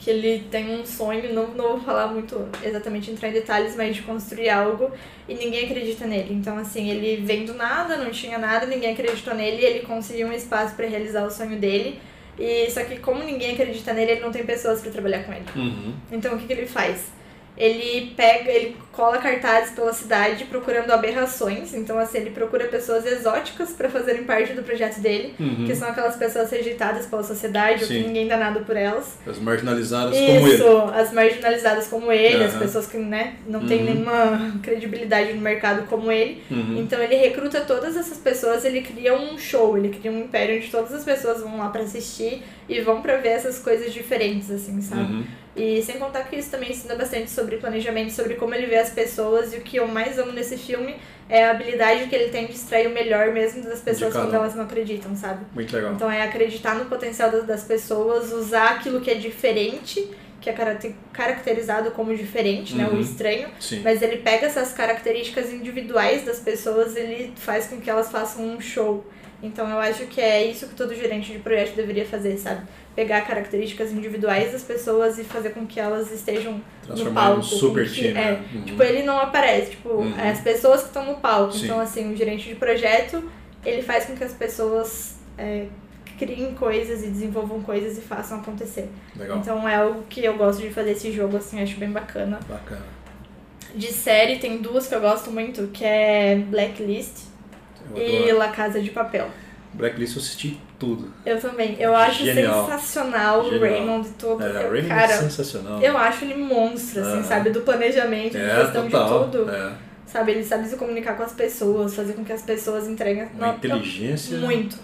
que ele tem um sonho, não, não vou falar muito exatamente entrar em detalhes, mas de construir algo e ninguém acredita nele. Então, assim, ele vem do nada, não tinha nada, ninguém acreditou nele e ele conseguiu um espaço para realizar o sonho dele. E só que como ninguém acredita nele, ele não tem pessoas para trabalhar com ele. Uhum. Então o que, que ele faz? Ele pega, ele cola cartazes pela cidade procurando aberrações. Então, assim, ele procura pessoas exóticas para fazerem parte do projeto dele, Uhum. que são aquelas pessoas rejeitadas pela sociedade, ou que ninguém dá nada por elas. As marginalizadas como Isso, ele. as marginalizadas como ele, as Aham. pessoas que né, não têm Uhum. nenhuma credibilidade no mercado como ele. Uhum. Então ele recruta todas essas pessoas, ele cria um show, ele cria um império onde todas as pessoas vão lá pra assistir e vão pra ver essas coisas diferentes, assim, sabe? E sem contar que isso também ensina bastante sobre planejamento, sobre como ele vê as pessoas. E o que eu mais amo nesse filme é a habilidade que ele tem de extrair o melhor mesmo das pessoas quando elas não acreditam, sabe? Muito legal. Então é acreditar no potencial das, das pessoas, usar aquilo que é diferente, que é caracter- caracterizado como diferente, né? O Uhum. estranho. Sim. Mas ele pega essas características individuais das pessoas, ele faz com que elas façam um show. Então eu acho que é isso que todo gerente de projeto deveria fazer, sabe? Pegar características individuais das pessoas e fazer com que elas estejam no palco. num super que- time. É, né? Uhum. Tipo, ele não aparece, tipo, Uhum. é as pessoas que estão no palco. Sim. Então, assim, o gerente de projeto, ele faz com que as pessoas é, criem coisas e desenvolvam coisas e façam acontecer. Legal. Então é algo que eu gosto de fazer esse jogo, assim, acho bem bacana. Bacana. De série, tem duas que eu gosto muito, que é Blacklist Eu e adoro. La Casa de Papel. Blacklist eu assisti tudo. Eu também. Eu acho Genial. sensacional o. Raymond e tudo. É, Eu- Raymond é cara, sensacional. eu acho ele monstro, assim, Aham. sabe? Do planejamento, de é, gestão total. de tudo. É. Sabe? Ele sabe se comunicar com as pessoas, fazer com que as pessoas entreguem. Uma Não, eu- inteligência. Muito.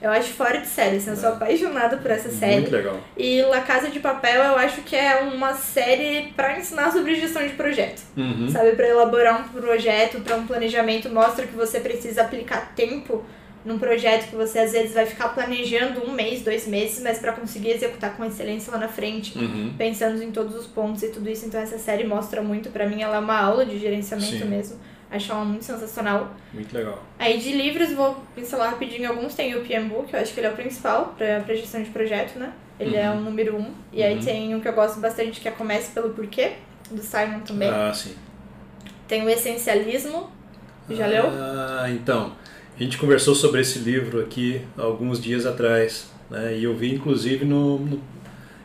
Eu acho fora de série, assim, eu sou apaixonada por essa série. Muito legal. E La Casa de Papel eu acho que é uma série pra ensinar sobre gestão de projeto. Uhum. Sabe, pra elaborar um projeto, pra um planejamento, mostra que você precisa aplicar tempo num projeto que você às vezes vai ficar planejando um mês, dois meses, mas pra conseguir executar com excelência lá na frente, Uhum. pensando em todos os pontos e tudo isso. Então essa série mostra muito, pra mim ela é uma aula de gerenciamento Sim. mesmo. Acho ela muito sensacional. Muito legal. Aí de livros, vou pincelar rapidinho alguns. Tem o PM Book, eu acho que ele é o principal pra, pra gestão de projeto, né? Ele é o número um. E aí Uhum. tem um que eu gosto bastante, que é Comece pelo Porquê, do Simon também. Ah, sim. Tem o Essencialismo. Já leu? Ah, então. A gente conversou sobre esse livro aqui alguns dias atrás, né? E eu vi inclusive no, no-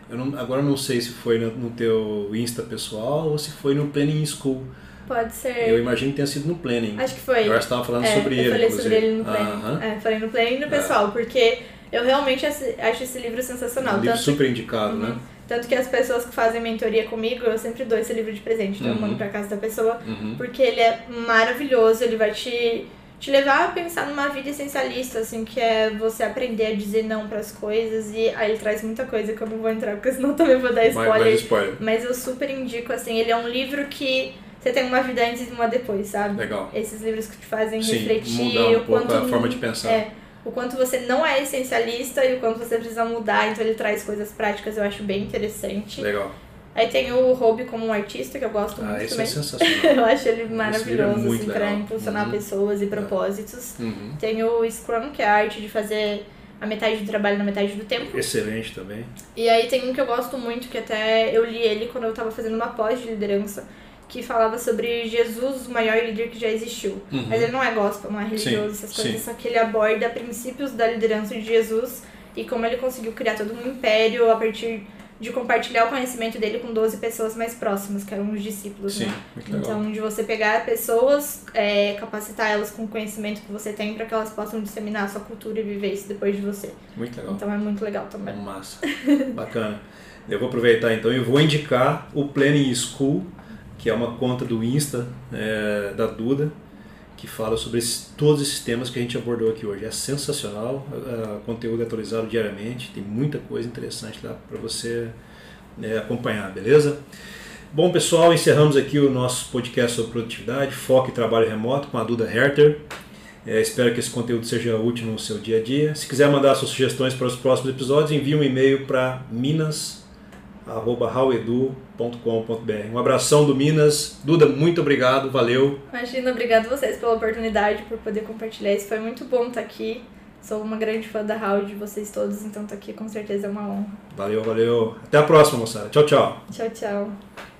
eu não, agora eu não sei se foi no, no teu Insta pessoal ou se foi no Planning School. Pode ser. Eu imagino que tenha sido no Planning. Acho que foi. Você estava falando É, sobre eu ele, falei inclusive. sobre ele no Planning. Aham. É, falei no Planning e no pessoal, porque eu realmente acho esse livro sensacional. Um livro Tanto super indicado, né? Uhum. Tanto que as pessoas que fazem mentoria comigo, eu sempre dou esse livro de presente. Então eu Uhum. mando pra casa da pessoa. Uhum. Porque ele é maravilhoso, ele vai te, te levar a pensar numa vida essencialista, assim, que é você aprender a dizer não pras coisas. E aí ele traz muita coisa que eu não vou entrar, porque senão também vou dar Mais, spoiler. mais spoiler. Mas eu super indico, assim, ele é um livro que você tem uma vida antes e uma depois, sabe? Legal. Esses livros que te fazem Sim, refletir mudar um o pouco quanto. a forma de pensar. É, o quanto você não é essencialista e o quanto você precisa mudar, então ele traz coisas práticas, eu acho bem interessante. Legal. Aí tem o Hobby como um artista, que eu gosto Ah, muito esse também. é sensacional. Eu acho ele é maravilhoso, assim, pra legal. impulsionar Uhum. pessoas e propósitos. Uhum. Tem o Scrum, que é a arte de fazer a metade do trabalho na metade do tempo. Excelente também. E aí tem um que eu gosto muito, que até eu li ele quando eu tava fazendo uma pós de liderança, que falava sobre Jesus, o maior líder que já existiu. Uhum. Mas ele não é gospel, não é religioso, Sim, essas coisas, sim. só que ele aborda princípios da liderança de Jesus e como ele conseguiu criar todo um império a partir de compartilhar o conhecimento dele com 12 pessoas mais próximas, que eram os discípulos, Sim, né? Então, de você pegar pessoas, é, capacitar elas com o conhecimento que você tem para que elas possam disseminar a sua cultura e viver isso depois de você. Muito legal. Então é muito legal É também. massa. Bacana. Eu vou aproveitar então e vou indicar o Planning School, que é uma conta do Insta é, da Duda, que fala sobre esse- todos esses temas que a gente abordou aqui hoje. É sensacional, o conteúdo é atualizado diariamente, tem muita coisa interessante lá para você é, acompanhar, beleza? Bom, pessoal, encerramos aqui o nosso podcast sobre produtividade, foco e trabalho remoto com a Duda Herter. É, espero que esse conteúdo seja útil no seu dia a dia. Se quiser mandar suas sugestões para os próximos episódios, envie um e-mail para minas.rauedu.com.br. Um abração do Minas. Duda, muito obrigado, valeu. Imagina, obrigado vocês pela oportunidade, por poder compartilhar isso. Foi muito bom estar aqui. Sou uma grande fã da Raul de vocês todos, então estar aqui com certeza é uma honra. Valeu, valeu. Até a próxima, moçada. Tchau, tchau. Tchau, tchau.